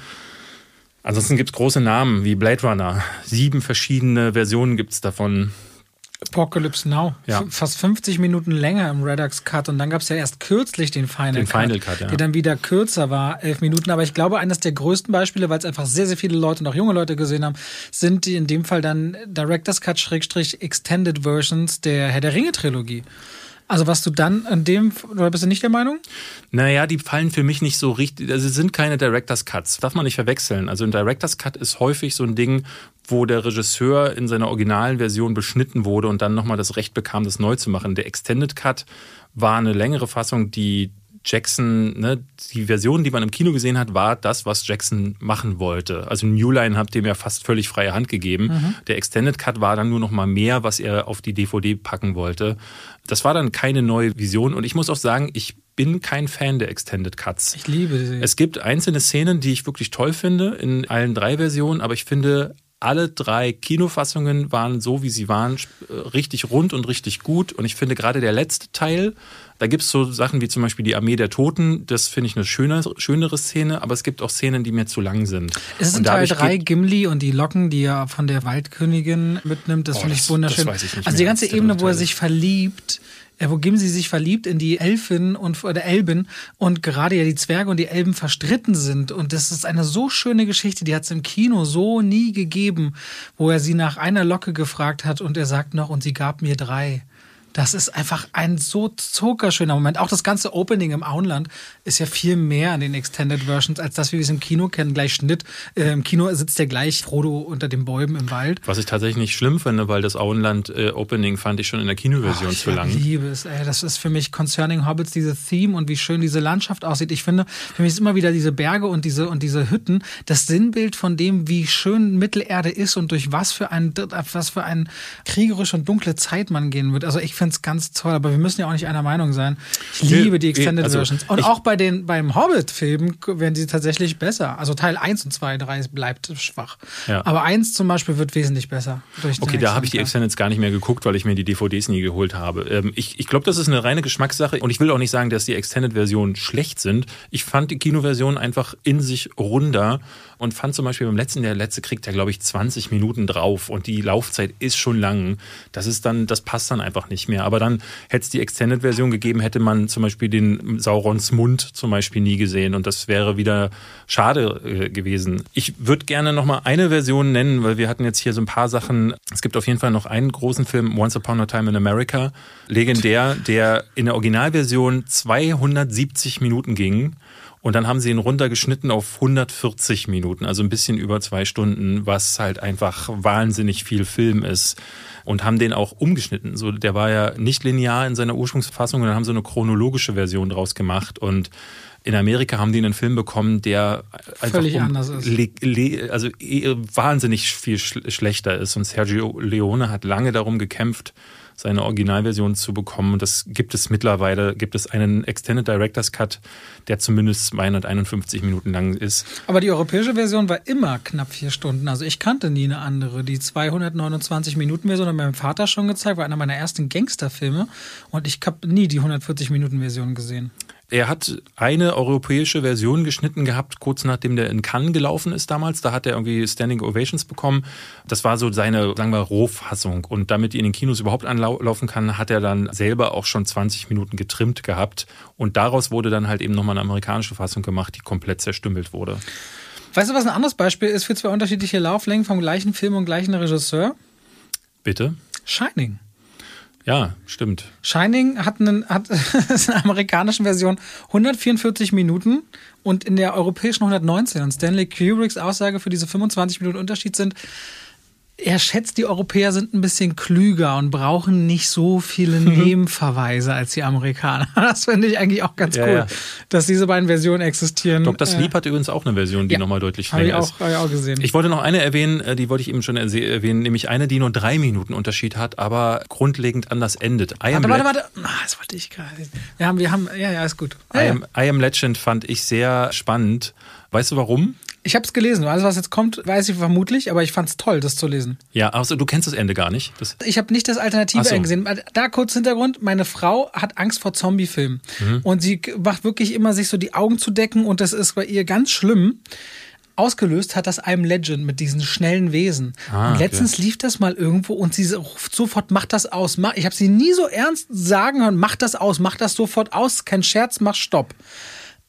Ansonsten gibt es große Namen wie Blade Runner. Sieben verschiedene Versionen gibt es davon. Apocalypse Now. Ja. Fast 50 Minuten länger im Redux Cut und dann gab es ja erst kürzlich den Final den Cut, Final Cut ja. der dann wieder kürzer war, elf Minuten. Aber ich glaube, eines der größten Beispiele, weil es einfach sehr, sehr viele Leute und auch junge Leute gesehen haben, sind die in dem Fall dann Director's Cut Schrägstrich Extended Versions der Herr der Ringe Trilogie. Also was du dann an dem, oder bist du nicht der Meinung? Naja, die fallen für mich nicht so richtig, also sind keine Director's Cuts, darf man nicht verwechseln. Also ein Director's Cut ist häufig so ein Ding, wo der Regisseur in seiner originalen Version beschnitten wurde und dann nochmal das Recht bekam, das neu zu machen. Der Extended Cut war eine längere Fassung, die Jackson, ne, die Version, die man im Kino gesehen hat, war das, was Jackson machen wollte. Also New Line hat dem ja fast völlig freie Hand gegeben. Mhm. Der Extended Cut war dann nur noch mal mehr, was er auf die DVD packen wollte. Das war dann keine neue Vision und ich muss auch sagen, ich bin kein Fan der Extended Cuts. Ich liebe sie. Es gibt einzelne Szenen, die ich wirklich toll finde in allen drei Versionen, aber ich finde alle drei Kinofassungen waren so, wie sie waren, richtig rund und richtig gut. Und ich finde gerade der letzte Teil, da gibt es so Sachen wie zum Beispiel die Armee der Toten, das finde ich eine schöne, schönere Szene, aber es gibt auch Szenen, die mir zu lang sind. Ist es in Teil 3 Gimli und die Locken, die er von der Waldkönigin mitnimmt, das oh, finde ich wunderschön. Ich also die ganze Ebene, wo er sich verliebt, wo Gimsi sich verliebt in die Elfin und oder Elben und gerade ja die Zwerge und die Elben verstritten sind. Und das ist eine so schöne Geschichte, die hat es im Kino so nie gegeben, wo er sie nach einer Locke gefragt hat und er sagt noch, und sie gab mir drei. Das ist einfach ein so zuckerschöner Moment. Auch das ganze Opening im Auenland ist ja viel mehr an den Extended Versions, als das, wie wir es im Kino kennen. Gleich Schnitt. Äh, Im Kino sitzt der gleich Frodo unter den Bäumen im Wald. Was ich tatsächlich nicht schlimm finde, weil das Auenland-Opening äh, fand ich schon in der Kinoversion zu lang. Ich liebe es. Ey. Das ist für mich Concerning Hobbits, diese Theme und wie schön diese Landschaft aussieht. Ich finde, für mich ist immer wieder diese Berge und diese, und diese Hütten das Sinnbild von dem, wie schön Mittelerde ist und durch was für ein, was für ein kriegerische und dunkle Zeit man gehen wird. Also ich finde es ganz toll, aber wir müssen ja auch nicht einer Meinung sein. Ich liebe die Extended also, Versions. Und auch bei den, beim Hobbit-Film werden sie tatsächlich besser. Also Teil 1 und 2, 3 bleibt schwach. Ja. Aber 1 zum Beispiel wird wesentlich besser. okay, da habe ich die Extendeds gar nicht mehr geguckt, weil ich mir die DVDs nie geholt habe. Ähm, ich ich glaube, das ist eine reine Geschmackssache und ich will auch nicht sagen, dass die Extended-Versionen schlecht sind. Ich fand die Kinoversion einfach in sich runder und fand zum Beispiel beim letzten, der letzte kriegt ja, glaube ich, 20 Minuten drauf und die Laufzeit ist schon lang. Das ist dann, das passt dann einfach nicht mehr. Aber dann hätte es die Extended-Version gegeben, hätte man zum Beispiel den Saurons Mund zum Beispiel nie gesehen und das wäre wieder schade äh, gewesen. Ich würde gerne noch mal eine Version nennen, weil wir hatten jetzt hier so ein paar Sachen. Es gibt auf jeden Fall noch einen großen Film, Once Upon a Time in America, legendär, der in der Originalversion 270 Minuten ging. Und dann haben sie ihn runtergeschnitten auf 140 Minuten, also ein bisschen über zwei Stunden, was halt einfach wahnsinnig viel Film ist. Und haben den auch umgeschnitten. So, der war ja nicht linear in seiner Ursprungsfassung und dann haben sie eine chronologische Version draus gemacht. Und in Amerika haben die einen Film bekommen, der einfach völlig um, anders ist. Also eh, wahnsinnig viel schlechter ist. Und Sergio Leone hat lange darum gekämpft, seine Originalversion zu bekommen. Und das gibt es mittlerweile, gibt es einen Extended Director's Cut, der zumindest 251 Minuten lang ist. Aber die europäische Version war immer knapp vier Stunden. Also ich kannte nie eine andere. Die 229 Minuten Version hat meinem Vater schon gezeigt, war einer meiner ersten Gangsterfilme. Und ich habe nie die 140 Minuten Version gesehen. Er hat eine europäische Version geschnitten gehabt, kurz nachdem der in Cannes gelaufen ist damals. Da hat er irgendwie Standing Ovations bekommen. Das war so seine, sagen wir, Rohfassung. Und damit die in den Kinos überhaupt anlaufen kann, hat er dann selber auch schon 20 Minuten getrimmt gehabt. Und daraus wurde dann halt eben nochmal eine amerikanische Fassung gemacht, die komplett zerstümmelt wurde. Weißt du, was ein anderes Beispiel ist für zwei unterschiedliche Lauflängen vom gleichen Film und gleichen Regisseur? Bitte? Shining. Ja, stimmt. Shining hat, einen, hat in der amerikanischen Version 144 Minuten und in der europäischen 119. Und Stanley Kubricks Aussage für diese 25 Minuten Unterschied sind, er schätzt, die Europäer sind ein bisschen klüger und brauchen nicht so viele. Nebenverweise als die Amerikaner. Das finde ich eigentlich auch ganz ja, cool, ja. dass diese beiden Versionen existieren. Dr. Sleep äh, hat übrigens auch eine Version, die ja, nochmal deutlich länger ich auch, ist. Habe ich auch gesehen. Ich wollte noch eine erwähnen, äh, die wollte ich eben schon erwähnen, nämlich eine, die nur drei Minuten Unterschied hat, aber grundlegend anders endet. I warte, warte, warte. Ah, das wollte ich gerade. Wir haben, wir haben, ja, ja, ist gut. I am, I am Legend fand ich sehr spannend. Weißt du warum? Ich habe es gelesen. Alles, was jetzt kommt, weiß ich vermutlich, aber ich fand es toll, das zu lesen. Ja, also du kennst das Ende gar nicht. Das ich habe nicht das alternative so. Ende gesehen. Da kurz Hintergrund: Meine Frau hat Angst vor Zombiefilmen mhm. und sie macht wirklich immer sich so die Augen zu decken und das ist bei ihr ganz schlimm. Ausgelöst hat das einem Legend mit diesen schnellen Wesen. Ah, und letztens okay. lief das mal irgendwo und sie ruft sofort, mach das aus. Ich habe sie nie so ernst sagen hören, mach das aus, mach das sofort aus, kein Scherz, mach Stopp.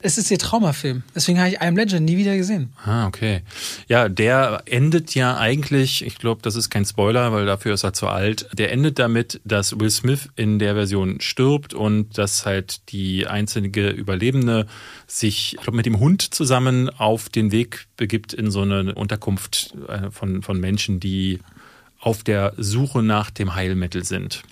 Es ist ihr Traumafilm. Deswegen habe ich I Am Legend nie wieder gesehen. Ah, okay. Ja, der endet ja eigentlich, ich glaube, das ist kein Spoiler, weil dafür ist er zu alt. Der endet damit, dass Will Smith in der Version stirbt und dass halt die einzige Überlebende sich, ich glaube, mit dem Hund zusammen auf den Weg begibt in so eine Unterkunft äh, von, von Menschen, die auf der Suche nach dem Heilmittel sind.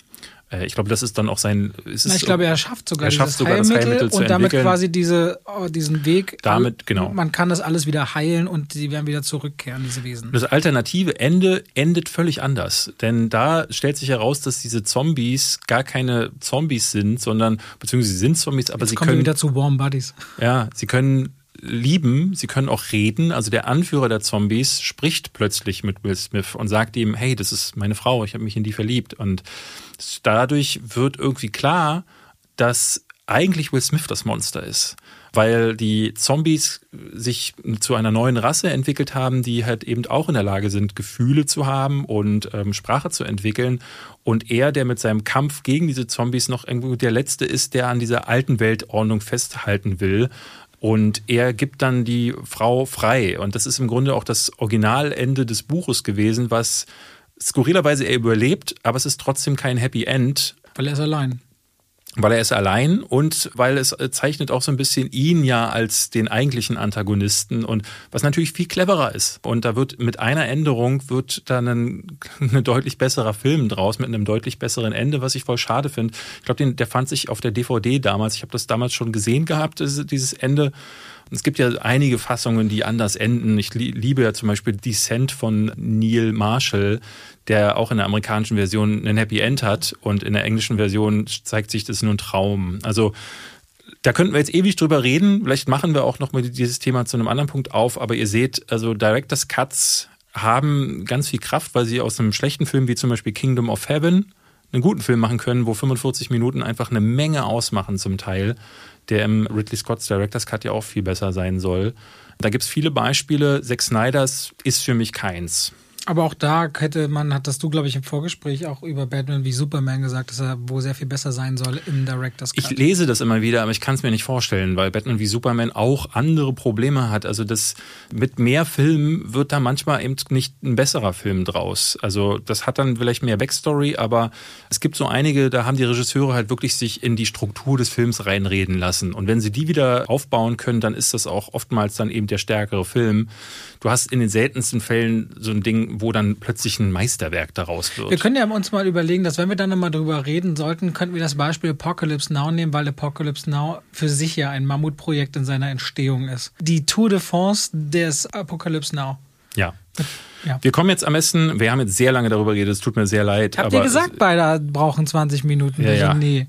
Äh, ich glaube, das ist dann auch sein. Na, ich glaube, er schafft sogar, er schafft sogar Heilmittel das Heilmittel und damit quasi diese, oh, diesen Weg. Damit, genau. Man kann das alles wieder heilen und sie werden wieder zurückkehren, diese Wesen. Das alternative Ende endet völlig anders. Denn da stellt sich heraus, dass diese Zombies gar keine Zombies sind, sondern, beziehungsweise sie sind Zombies, aber Jetzt sie kommen können. wieder zu Warm Buddies. Ja, sie können lieben, sie können auch reden. Also der Anführer der Zombies spricht plötzlich mit Will Smith und sagt ihm, hey, das ist meine Frau, ich habe mich in die verliebt. Und dadurch wird irgendwie klar, dass eigentlich Will Smith das Monster ist. Weil die Zombies sich zu einer neuen Rasse entwickelt haben, die halt eben auch in der Lage sind, Gefühle zu haben und ähm, Sprache zu entwickeln. Und er, der mit seinem Kampf gegen diese Zombies noch irgendwo der Letzte ist, der an dieser alten Weltordnung festhalten will und er gibt dann die Frau frei. Und das ist im Grunde auch das Originalende des Buches gewesen, was skurrilerweise er überlebt, aber es ist trotzdem kein Happy End. Weil er ist allein weil er ist allein und weil es zeichnet auch so ein bisschen ihn ja als den eigentlichen Antagonisten und was natürlich viel cleverer ist. Und da wird mit einer Änderung wird dann ein, ein deutlich besserer Film draus mit einem deutlich besseren Ende, was ich voll schade finde. Ich glaube, der fand sich auf der DVD damals. Ich habe das damals schon gesehen gehabt, dieses Ende. Es gibt ja einige Fassungen, die anders enden. Ich liebe ja zum Beispiel Descent von Neil Marshall, der auch in der amerikanischen Version ein Happy End hat und in der englischen Version zeigt sich das nur ein Traum. Also da könnten wir jetzt ewig drüber reden. Vielleicht machen wir auch noch mal dieses Thema zu einem anderen Punkt auf. Aber ihr seht, also Directors Cuts haben ganz viel Kraft, weil sie aus einem schlechten Film wie zum Beispiel Kingdom of Heaven einen guten Film machen können, wo 45 Minuten einfach eine Menge ausmachen zum Teil der im Ridley Scott's Director's Cut ja auch viel besser sein soll. Da gibt es viele Beispiele. Zack Snyders ist für mich keins. Aber auch da hätte man, hattest du, glaube ich, im Vorgespräch auch über Batman wie Superman gesagt, dass er wo sehr viel besser sein soll im Director's Cut. Ich lese das immer wieder, aber ich kann es mir nicht vorstellen, weil Batman wie Superman auch andere Probleme hat. Also das mit mehr Filmen wird da manchmal eben nicht ein besserer Film draus. Also das hat dann vielleicht mehr Backstory, aber es gibt so einige, da haben die Regisseure halt wirklich sich in die Struktur des Films reinreden lassen. Und wenn sie die wieder aufbauen können, dann ist das auch oftmals dann eben der stärkere Film. Du hast in den seltensten Fällen so ein Ding, wo dann plötzlich ein Meisterwerk daraus wird. Wir können ja uns mal überlegen, dass wenn wir dann nochmal drüber reden sollten, könnten wir das Beispiel Apocalypse Now nehmen, weil Apocalypse Now für sich ja ein Mammutprojekt in seiner Entstehung ist. Die Tour de France des Apocalypse Now. Ja. Ja. Wir kommen jetzt am besten, wir haben jetzt sehr lange darüber geredet, es tut mir sehr leid. Habt ihr gesagt, beide brauchen 20 Minuten? Ja, ja. Nee.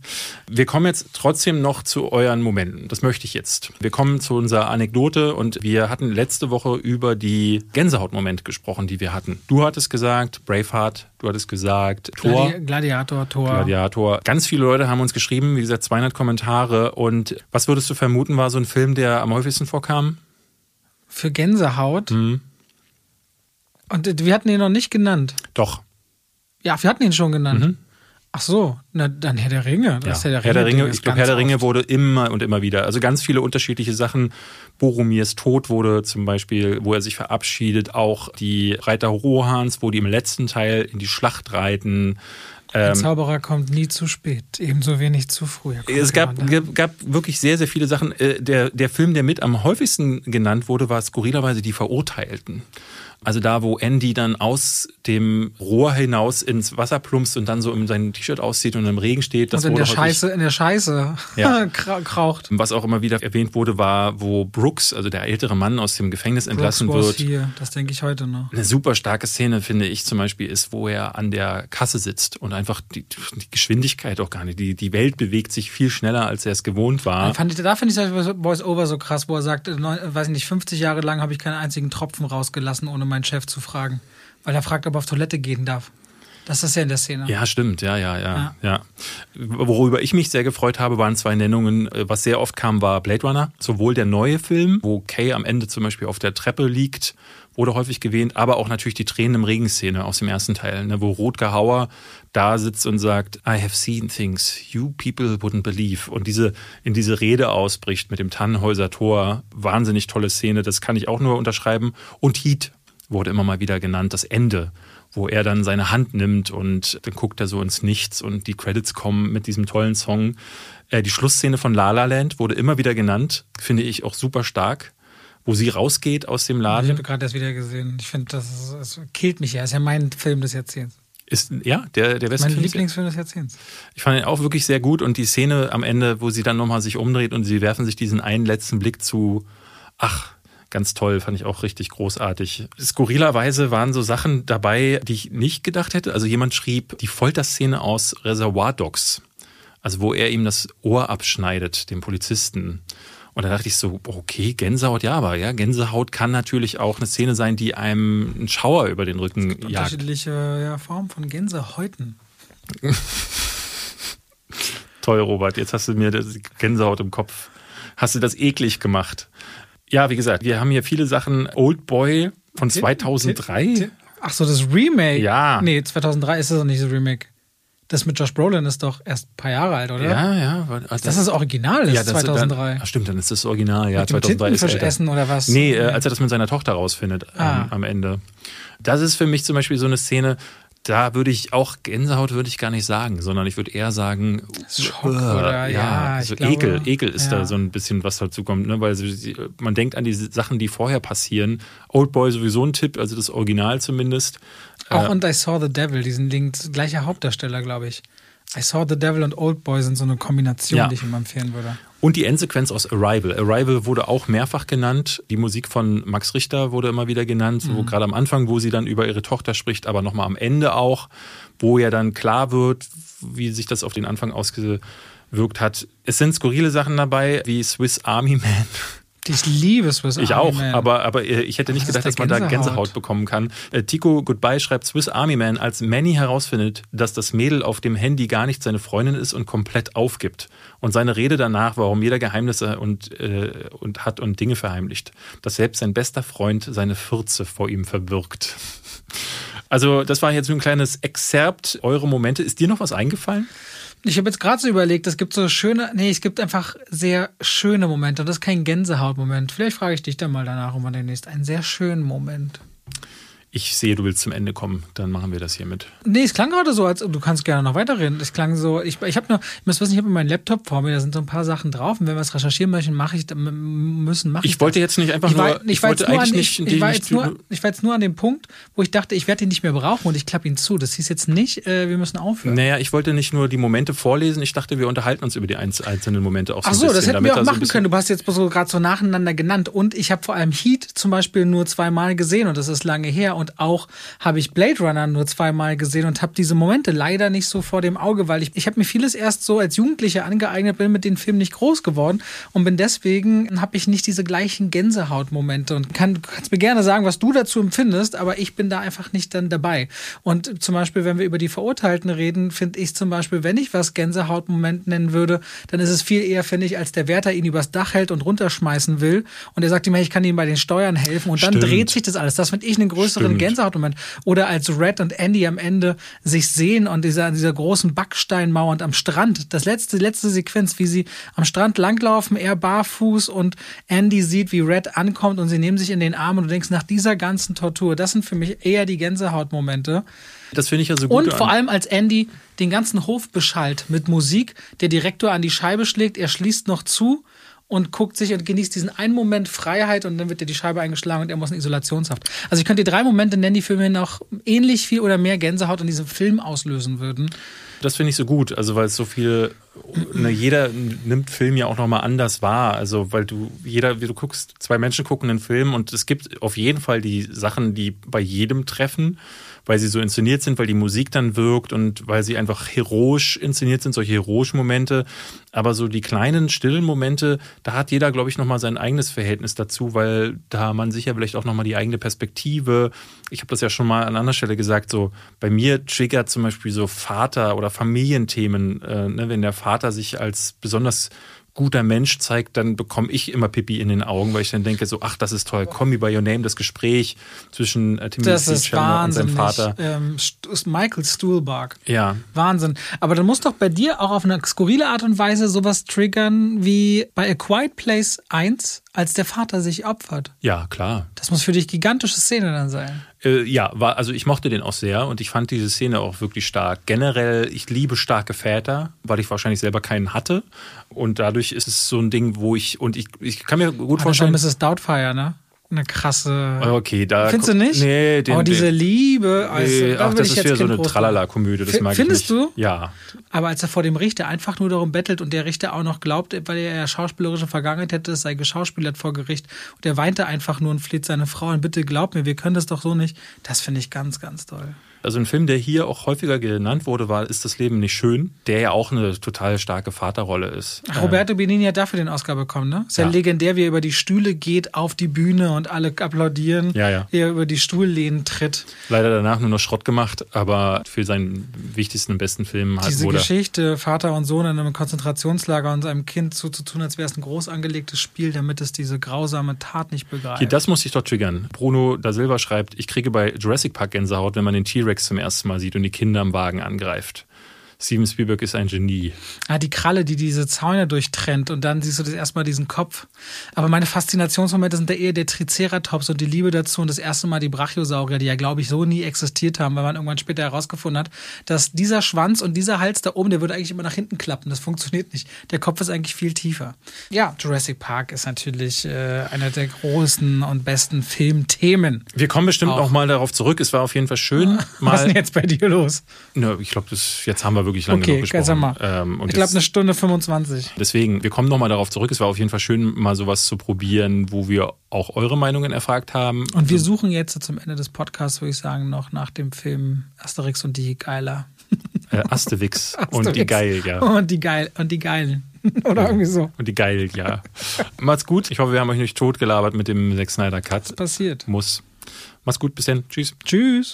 Wir kommen jetzt trotzdem noch zu euren Momenten. Das möchte ich jetzt. Wir kommen zu unserer Anekdote und wir hatten letzte Woche über die Gänsehautmomente gesprochen, die wir hatten. Du hattest gesagt, Braveheart, du hattest gesagt, Tor. Gladi Gladiator, Tor. Gladiator. Ganz viele Leute haben uns geschrieben, wie gesagt, 200 Kommentare. Und was würdest du vermuten, war so ein Film, der am häufigsten vorkam? Für Gänsehaut? Mhm. Und wir hatten ihn noch nicht genannt. Doch. Ja, wir hatten ihn schon genannt. Mhm. Ach so, na dann Herr der Ringe. Das ja. Herr der Ringe. Herr der Ringe ich glaube, Herr der Ringe wurde immer und immer wieder. Also ganz viele unterschiedliche Sachen. Boromirs Tod wurde zum Beispiel, wo er sich verabschiedet. Auch die Reiter Rohans, wo die im letzten Teil in die Schlacht reiten. Ein ähm, Zauberer kommt nie zu spät, ebenso wenig zu früh. Es gab, gab wirklich sehr, sehr viele Sachen. Äh, der, der Film, der mit am häufigsten genannt wurde, war skurrilerweise Die Verurteilten. Also da, wo Andy dann aus dem Rohr hinaus ins Wasser plumpst und dann so in seinem T-Shirt aussieht und im Regen steht. Das und in der Scheiße, in der Scheiße ja. kraucht. Was auch immer wieder erwähnt wurde, war, wo Brooks, also der ältere Mann aus dem Gefängnis Brooks entlassen wird. Hier. Das denke ich heute noch. Eine super starke Szene, finde ich zum Beispiel, ist, wo er an der Kasse sitzt und einfach die, die Geschwindigkeit auch gar nicht. Die, die Welt bewegt sich viel schneller, als er es gewohnt war. Da, fand ich, da finde ich das Voice-Over so krass, wo er sagt, weiß ich nicht, 50 Jahre lang habe ich keinen einzigen Tropfen rausgelassen, ohne meinen Chef zu fragen. Weil er fragt, ob er auf Toilette gehen darf. Das ist ja in der Szene. Ja, stimmt, ja, ja, ja, ja, Worüber ich mich sehr gefreut habe, waren zwei Nennungen. Was sehr oft kam, war Blade Runner. Sowohl der neue Film, wo Kay am Ende zum Beispiel auf der Treppe liegt, wurde häufig gewähnt, aber auch natürlich die Tränen im Regen-Szene aus dem ersten Teil, ne, wo Rotger Hauer da sitzt und sagt, I have seen things you people wouldn't believe. Und diese, in diese Rede ausbricht mit dem Tannenhäuser Tor. Wahnsinnig tolle Szene, das kann ich auch nur unterschreiben. Und Heat wurde immer mal wieder genannt, das Ende, wo er dann seine Hand nimmt und dann guckt er so ins Nichts und die Credits kommen mit diesem tollen Song. Äh, die Schlussszene von La La Land wurde immer wieder genannt, finde ich auch super stark, wo sie rausgeht aus dem Laden. Ich habe gerade das wieder gesehen. Ich finde, das, das killt mich ja. Ist ja mein Film des Jahrzehnts. Ist, ja, der, der beste Mein Film. Lieblingsfilm des Jahrzehnts. Ich fand ihn auch wirklich sehr gut und die Szene am Ende, wo sie dann nochmal sich umdreht und sie werfen sich diesen einen letzten Blick zu, ach, ganz toll, fand ich auch richtig großartig. Skurrilerweise waren so Sachen dabei, die ich nicht gedacht hätte. Also jemand schrieb die Folterszene aus Reservoir Dogs. Also wo er ihm das Ohr abschneidet, dem Polizisten. Und da dachte ich so, okay, Gänsehaut, ja, aber ja, Gänsehaut kann natürlich auch eine Szene sein, die einem einen Schauer über den Rücken jagt. Unterschiedliche ja, Formen von Gänsehäuten. Toll, Robert, jetzt hast du mir das Gänsehaut im Kopf. Hast du das eklig gemacht? Ja, wie gesagt, wir haben hier viele Sachen. Old Boy von 2003. Ach so, das Remake. Ja. Nee, 2003 ist das doch nicht das Remake. Das mit Josh Brolin ist doch erst ein paar Jahre alt, oder? Ja, ja. Das ist das Original, das ja, ist 2003. Dann, stimmt, dann ist das Original, ja. Mit dem 2003 ist essen oder was? Nee, äh, als er das mit seiner Tochter rausfindet Ah. ähm, am Ende. Das ist für mich zum Beispiel so eine Szene, da würde ich auch Gänsehaut würde ich gar nicht sagen, sondern ich würde eher sagen Schock äh, oder- ja, ich so glaube, Ekel, Ekel ist ja. da so ein bisschen was dazu kommt, ne? weil man denkt an die Sachen, die vorher passieren. Old Boy sowieso ein Tipp, also das Original zumindest. Auch Äh, und I Saw the Devil, diesen Link, gleicher Hauptdarsteller, glaube ich. I Saw the Devil und Old Boy sind so eine Kombination, Ja. die ich ihm empfehlen würde. Und die Endsequenz aus Arrival. Arrival wurde auch mehrfach genannt. Die Musik von Max Richter wurde immer wieder genannt, Mhm. wo gerade am Anfang, wo sie dann über ihre Tochter spricht, aber nochmal am Ende auch, wo ja dann klar wird, wie sich das auf den Anfang ausgewirkt hat. Es sind skurrile Sachen dabei, wie Swiss Army Man. Ich liebe Swiss Ich Army auch, Man. aber, aber äh, ich hätte nicht Das gedacht, dass man da der Gänsehaut. Gänsehaut bekommen kann. Äh, Tico Goodbye schreibt Swiss Army Man, als Manny herausfindet, dass das Mädel auf dem Handy gar nicht seine Freundin ist und komplett aufgibt. Und seine Rede danach, warum jeder Geheimnisse und, äh, und hat und Dinge verheimlicht. Dass selbst sein bester Freund seine Fürze vor ihm verbirgt. Also, das war jetzt so ein kleines Exzerpt. Eure Momente. Ist dir noch was eingefallen? Ich habe jetzt gerade so überlegt, es gibt so schöne, nee, es gibt einfach sehr schöne Momente. Und das ist kein Gänsehautmoment. Vielleicht frage ich dich dann mal danach um demnächst. Einen sehr schönen Moment. Ich sehe, du willst zum Ende kommen. Dann machen wir das hiermit. Nee, es klang gerade so, als du kannst gerne noch weiterreden. Es klang so, ich, ich habe nur, ich muss wissen, ich habe meinen Laptop vor mir, da sind so ein paar Sachen drauf. Und wenn wir es recherchieren möchten, mache ich, müssen, mache ich. Ich wollte das. jetzt nicht einfach ich war, nur. ich, war wollte eigentlich an, nicht. ich, ich, war jetzt nur, ich war jetzt nur an dem Punkt, wo ich dachte, ich werde ihn nicht mehr brauchen und ich klappe ihn zu. Das hieß jetzt nicht, äh, wir müssen aufhören. Naja, ich wollte nicht nur die Momente vorlesen, ich dachte, wir unterhalten uns über die einz- einzelnen Momente auch so Ach ein so, bisschen. das hätten wir auch so ein machen bisschen- können. Du hast jetzt so gerade so nacheinander genannt. Und ich habe vor allem Heat zum Beispiel nur zweimal gesehen und das ist lange her. Und auch habe ich Blade Runner nur zweimal gesehen und habe diese Momente leider nicht so vor dem Auge, weil ich, ich habe mir vieles erst so als Jugendlicher angeeignet, bin mit den Filmen nicht groß geworden und bin deswegen, habe ich nicht diese gleichen Gänsehautmomente. Und kann, du kannst mir gerne sagen, was du dazu empfindest, aber ich bin da einfach nicht dann dabei. Und zum Beispiel, wenn wir über die Verurteilten reden, finde ich zum Beispiel, wenn ich was Gänsehautmoment nennen würde, dann ist es viel eher, finde ich, als der Wärter ihn übers Dach hält und runterschmeißen will. Und er sagt ihm, hey, ich kann ihm bei den Steuern helfen. Und dann Stimmt. dreht sich das alles. Das finde ich einen größeren Stimmt. Gänsehautmoment. Oder als Red und Andy am Ende sich sehen und dieser, dieser großen Backsteinmauer und am Strand. Das letzte, letzte Sequenz, wie sie am Strand langlaufen, er barfuß und Andy sieht, wie Red ankommt und sie nehmen sich in den Arm und du denkst, nach dieser ganzen Tortur, das sind für mich eher die Gänsehautmomente. Das finde ich ja so gut. Und vor an- allem als Andy den ganzen Hof beschallt mit Musik, der Direktor an die Scheibe schlägt, er schließt noch zu und guckt sich und genießt diesen einen Moment Freiheit und dann wird dir die Scheibe eingeschlagen und er muss in Isolationshaft. Also ich könnte dir drei Momente nennen, die für mich noch ähnlich viel oder mehr Gänsehaut in diesem Film auslösen würden. Das finde ich so gut, also weil es so viel, ne, jeder nimmt Film ja auch nochmal anders wahr. Also weil du, jeder, wie du guckst, zwei Menschen gucken einen Film und es gibt auf jeden Fall die Sachen, die bei jedem treffen, weil sie so inszeniert sind, weil die Musik dann wirkt und weil sie einfach heroisch inszeniert sind, solche heroischen Momente. Aber so die kleinen, stillen Momente, da hat jeder, glaube ich, nochmal sein eigenes Verhältnis dazu, weil da man sich ja vielleicht auch nochmal die eigene Perspektive, ich habe das ja schon mal an anderer Stelle gesagt, so bei mir triggert zum Beispiel so Vater- oder Familienthemen, äh, ne, wenn der Vater sich als besonders guter Mensch zeigt, dann bekomme ich immer Pipi in den Augen, weil ich dann denke so, ach, das ist toll, Call Me By Your Name, das Gespräch zwischen äh, Timothy Das ist Chalamet und seinem. Vater. Ähm, St- Michael Stuhlbarg. Ja, Wahnsinn. Aber dann muss doch bei dir auch auf eine skurrile Art und Weise sowas triggern wie bei A Quiet Place 1, als der Vater sich opfert. ja, klar. Das muss für dich gigantische Szene dann sein. Äh, ja, war, also ich mochte den auch sehr und ich fand diese Szene auch wirklich stark. Generell, ich liebe starke Väter, weil ich wahrscheinlich selber keinen hatte. Und dadurch ist es so ein Ding, wo ich, und ich, ich kann mir gut das war vorstellen. Mrs. Doubtfire, ne? Eine krasse. Okay, da. Findest du nicht? Nee, den, oh, diese den, Liebe. Also, nee, ach, das ist wieder so eine Tralala-Komödie. Das F- mag findest ich nicht. du? Ja. Aber als er vor dem Richter einfach nur darum bettelt und der Richter auch noch glaubt, weil er ja schauspielerische Vergangenheit hätte, es sei geschauspielert vor Gericht und er weinte einfach nur und fleht seine Frau an, bitte glaub mir, wir können das doch so nicht. Das finde ich ganz, ganz toll. Also ein Film, der hier auch häufiger genannt wurde, war Ist das Leben nicht schön? Der ja auch eine total starke Vaterrolle ist. Roberto Benigni hat dafür den Oscar bekommen, ne? Ist ja, Ja. legendär, wie er über die Stühle geht auf die Bühne und alle applaudieren. Ja, ja. Wie er über die Stuhllehnen tritt. Leider danach nur noch Schrott gemacht, aber für seinen wichtigsten und besten Film hat Diese wurde. Geschichte, Vater und Sohn in einem Konzentrationslager und seinem Kind so zu tun, als wäre es ein groß angelegtes Spiel, damit es diese grausame Tat nicht begreift. Hier, das muss ich doch triggern. Bruno da Silva schreibt, ich kriege bei Jurassic Park Gänsehaut, wenn man den T-Rex zum ersten Mal sieht und die Kinder im Wagen angreift. Steven Spielberg ist ein Genie. Ah, die Kralle, die diese Zäune durchtrennt und dann siehst du das erstmal diesen Kopf. Aber meine Faszinationsmomente sind da eher der Triceratops und die Liebe dazu und das erste Mal die Brachiosaurier, die ja, glaube ich, so nie existiert haben, weil man irgendwann später herausgefunden hat, dass dieser Schwanz und dieser Hals da oben, der würde eigentlich immer nach hinten klappen. Das funktioniert nicht. Der Kopf ist eigentlich viel tiefer. Ja, Jurassic Park ist natürlich äh, einer der großen und besten Filmthemen. Wir kommen bestimmt Auch. noch mal darauf zurück. Es war auf jeden Fall schön. Was ist denn jetzt bei dir los? ne, ich glaube, jetzt haben wir wirklich lange Okay, genug gesprochen. mal. Ähm, Ich glaube, eine Stunde 25. Deswegen, wir kommen nochmal darauf zurück. Es war auf jeden Fall schön, mal sowas zu probieren, wo wir auch eure Meinungen erfragt haben. Und wir suchen jetzt zum Ende des Podcasts, würde ich sagen, noch nach dem Film Asterix und die Geiler. Äh, Asterix und die. Geil, ja. Und die Geil und die Geilen. Oder irgendwie so. Und die Geil, ja. Macht's gut. Ich hoffe, wir haben euch nicht totgelabert mit dem Zack Snyder Cut. Passiert. Muss. Macht's gut. Bis dann. Tschüss. Tschüss.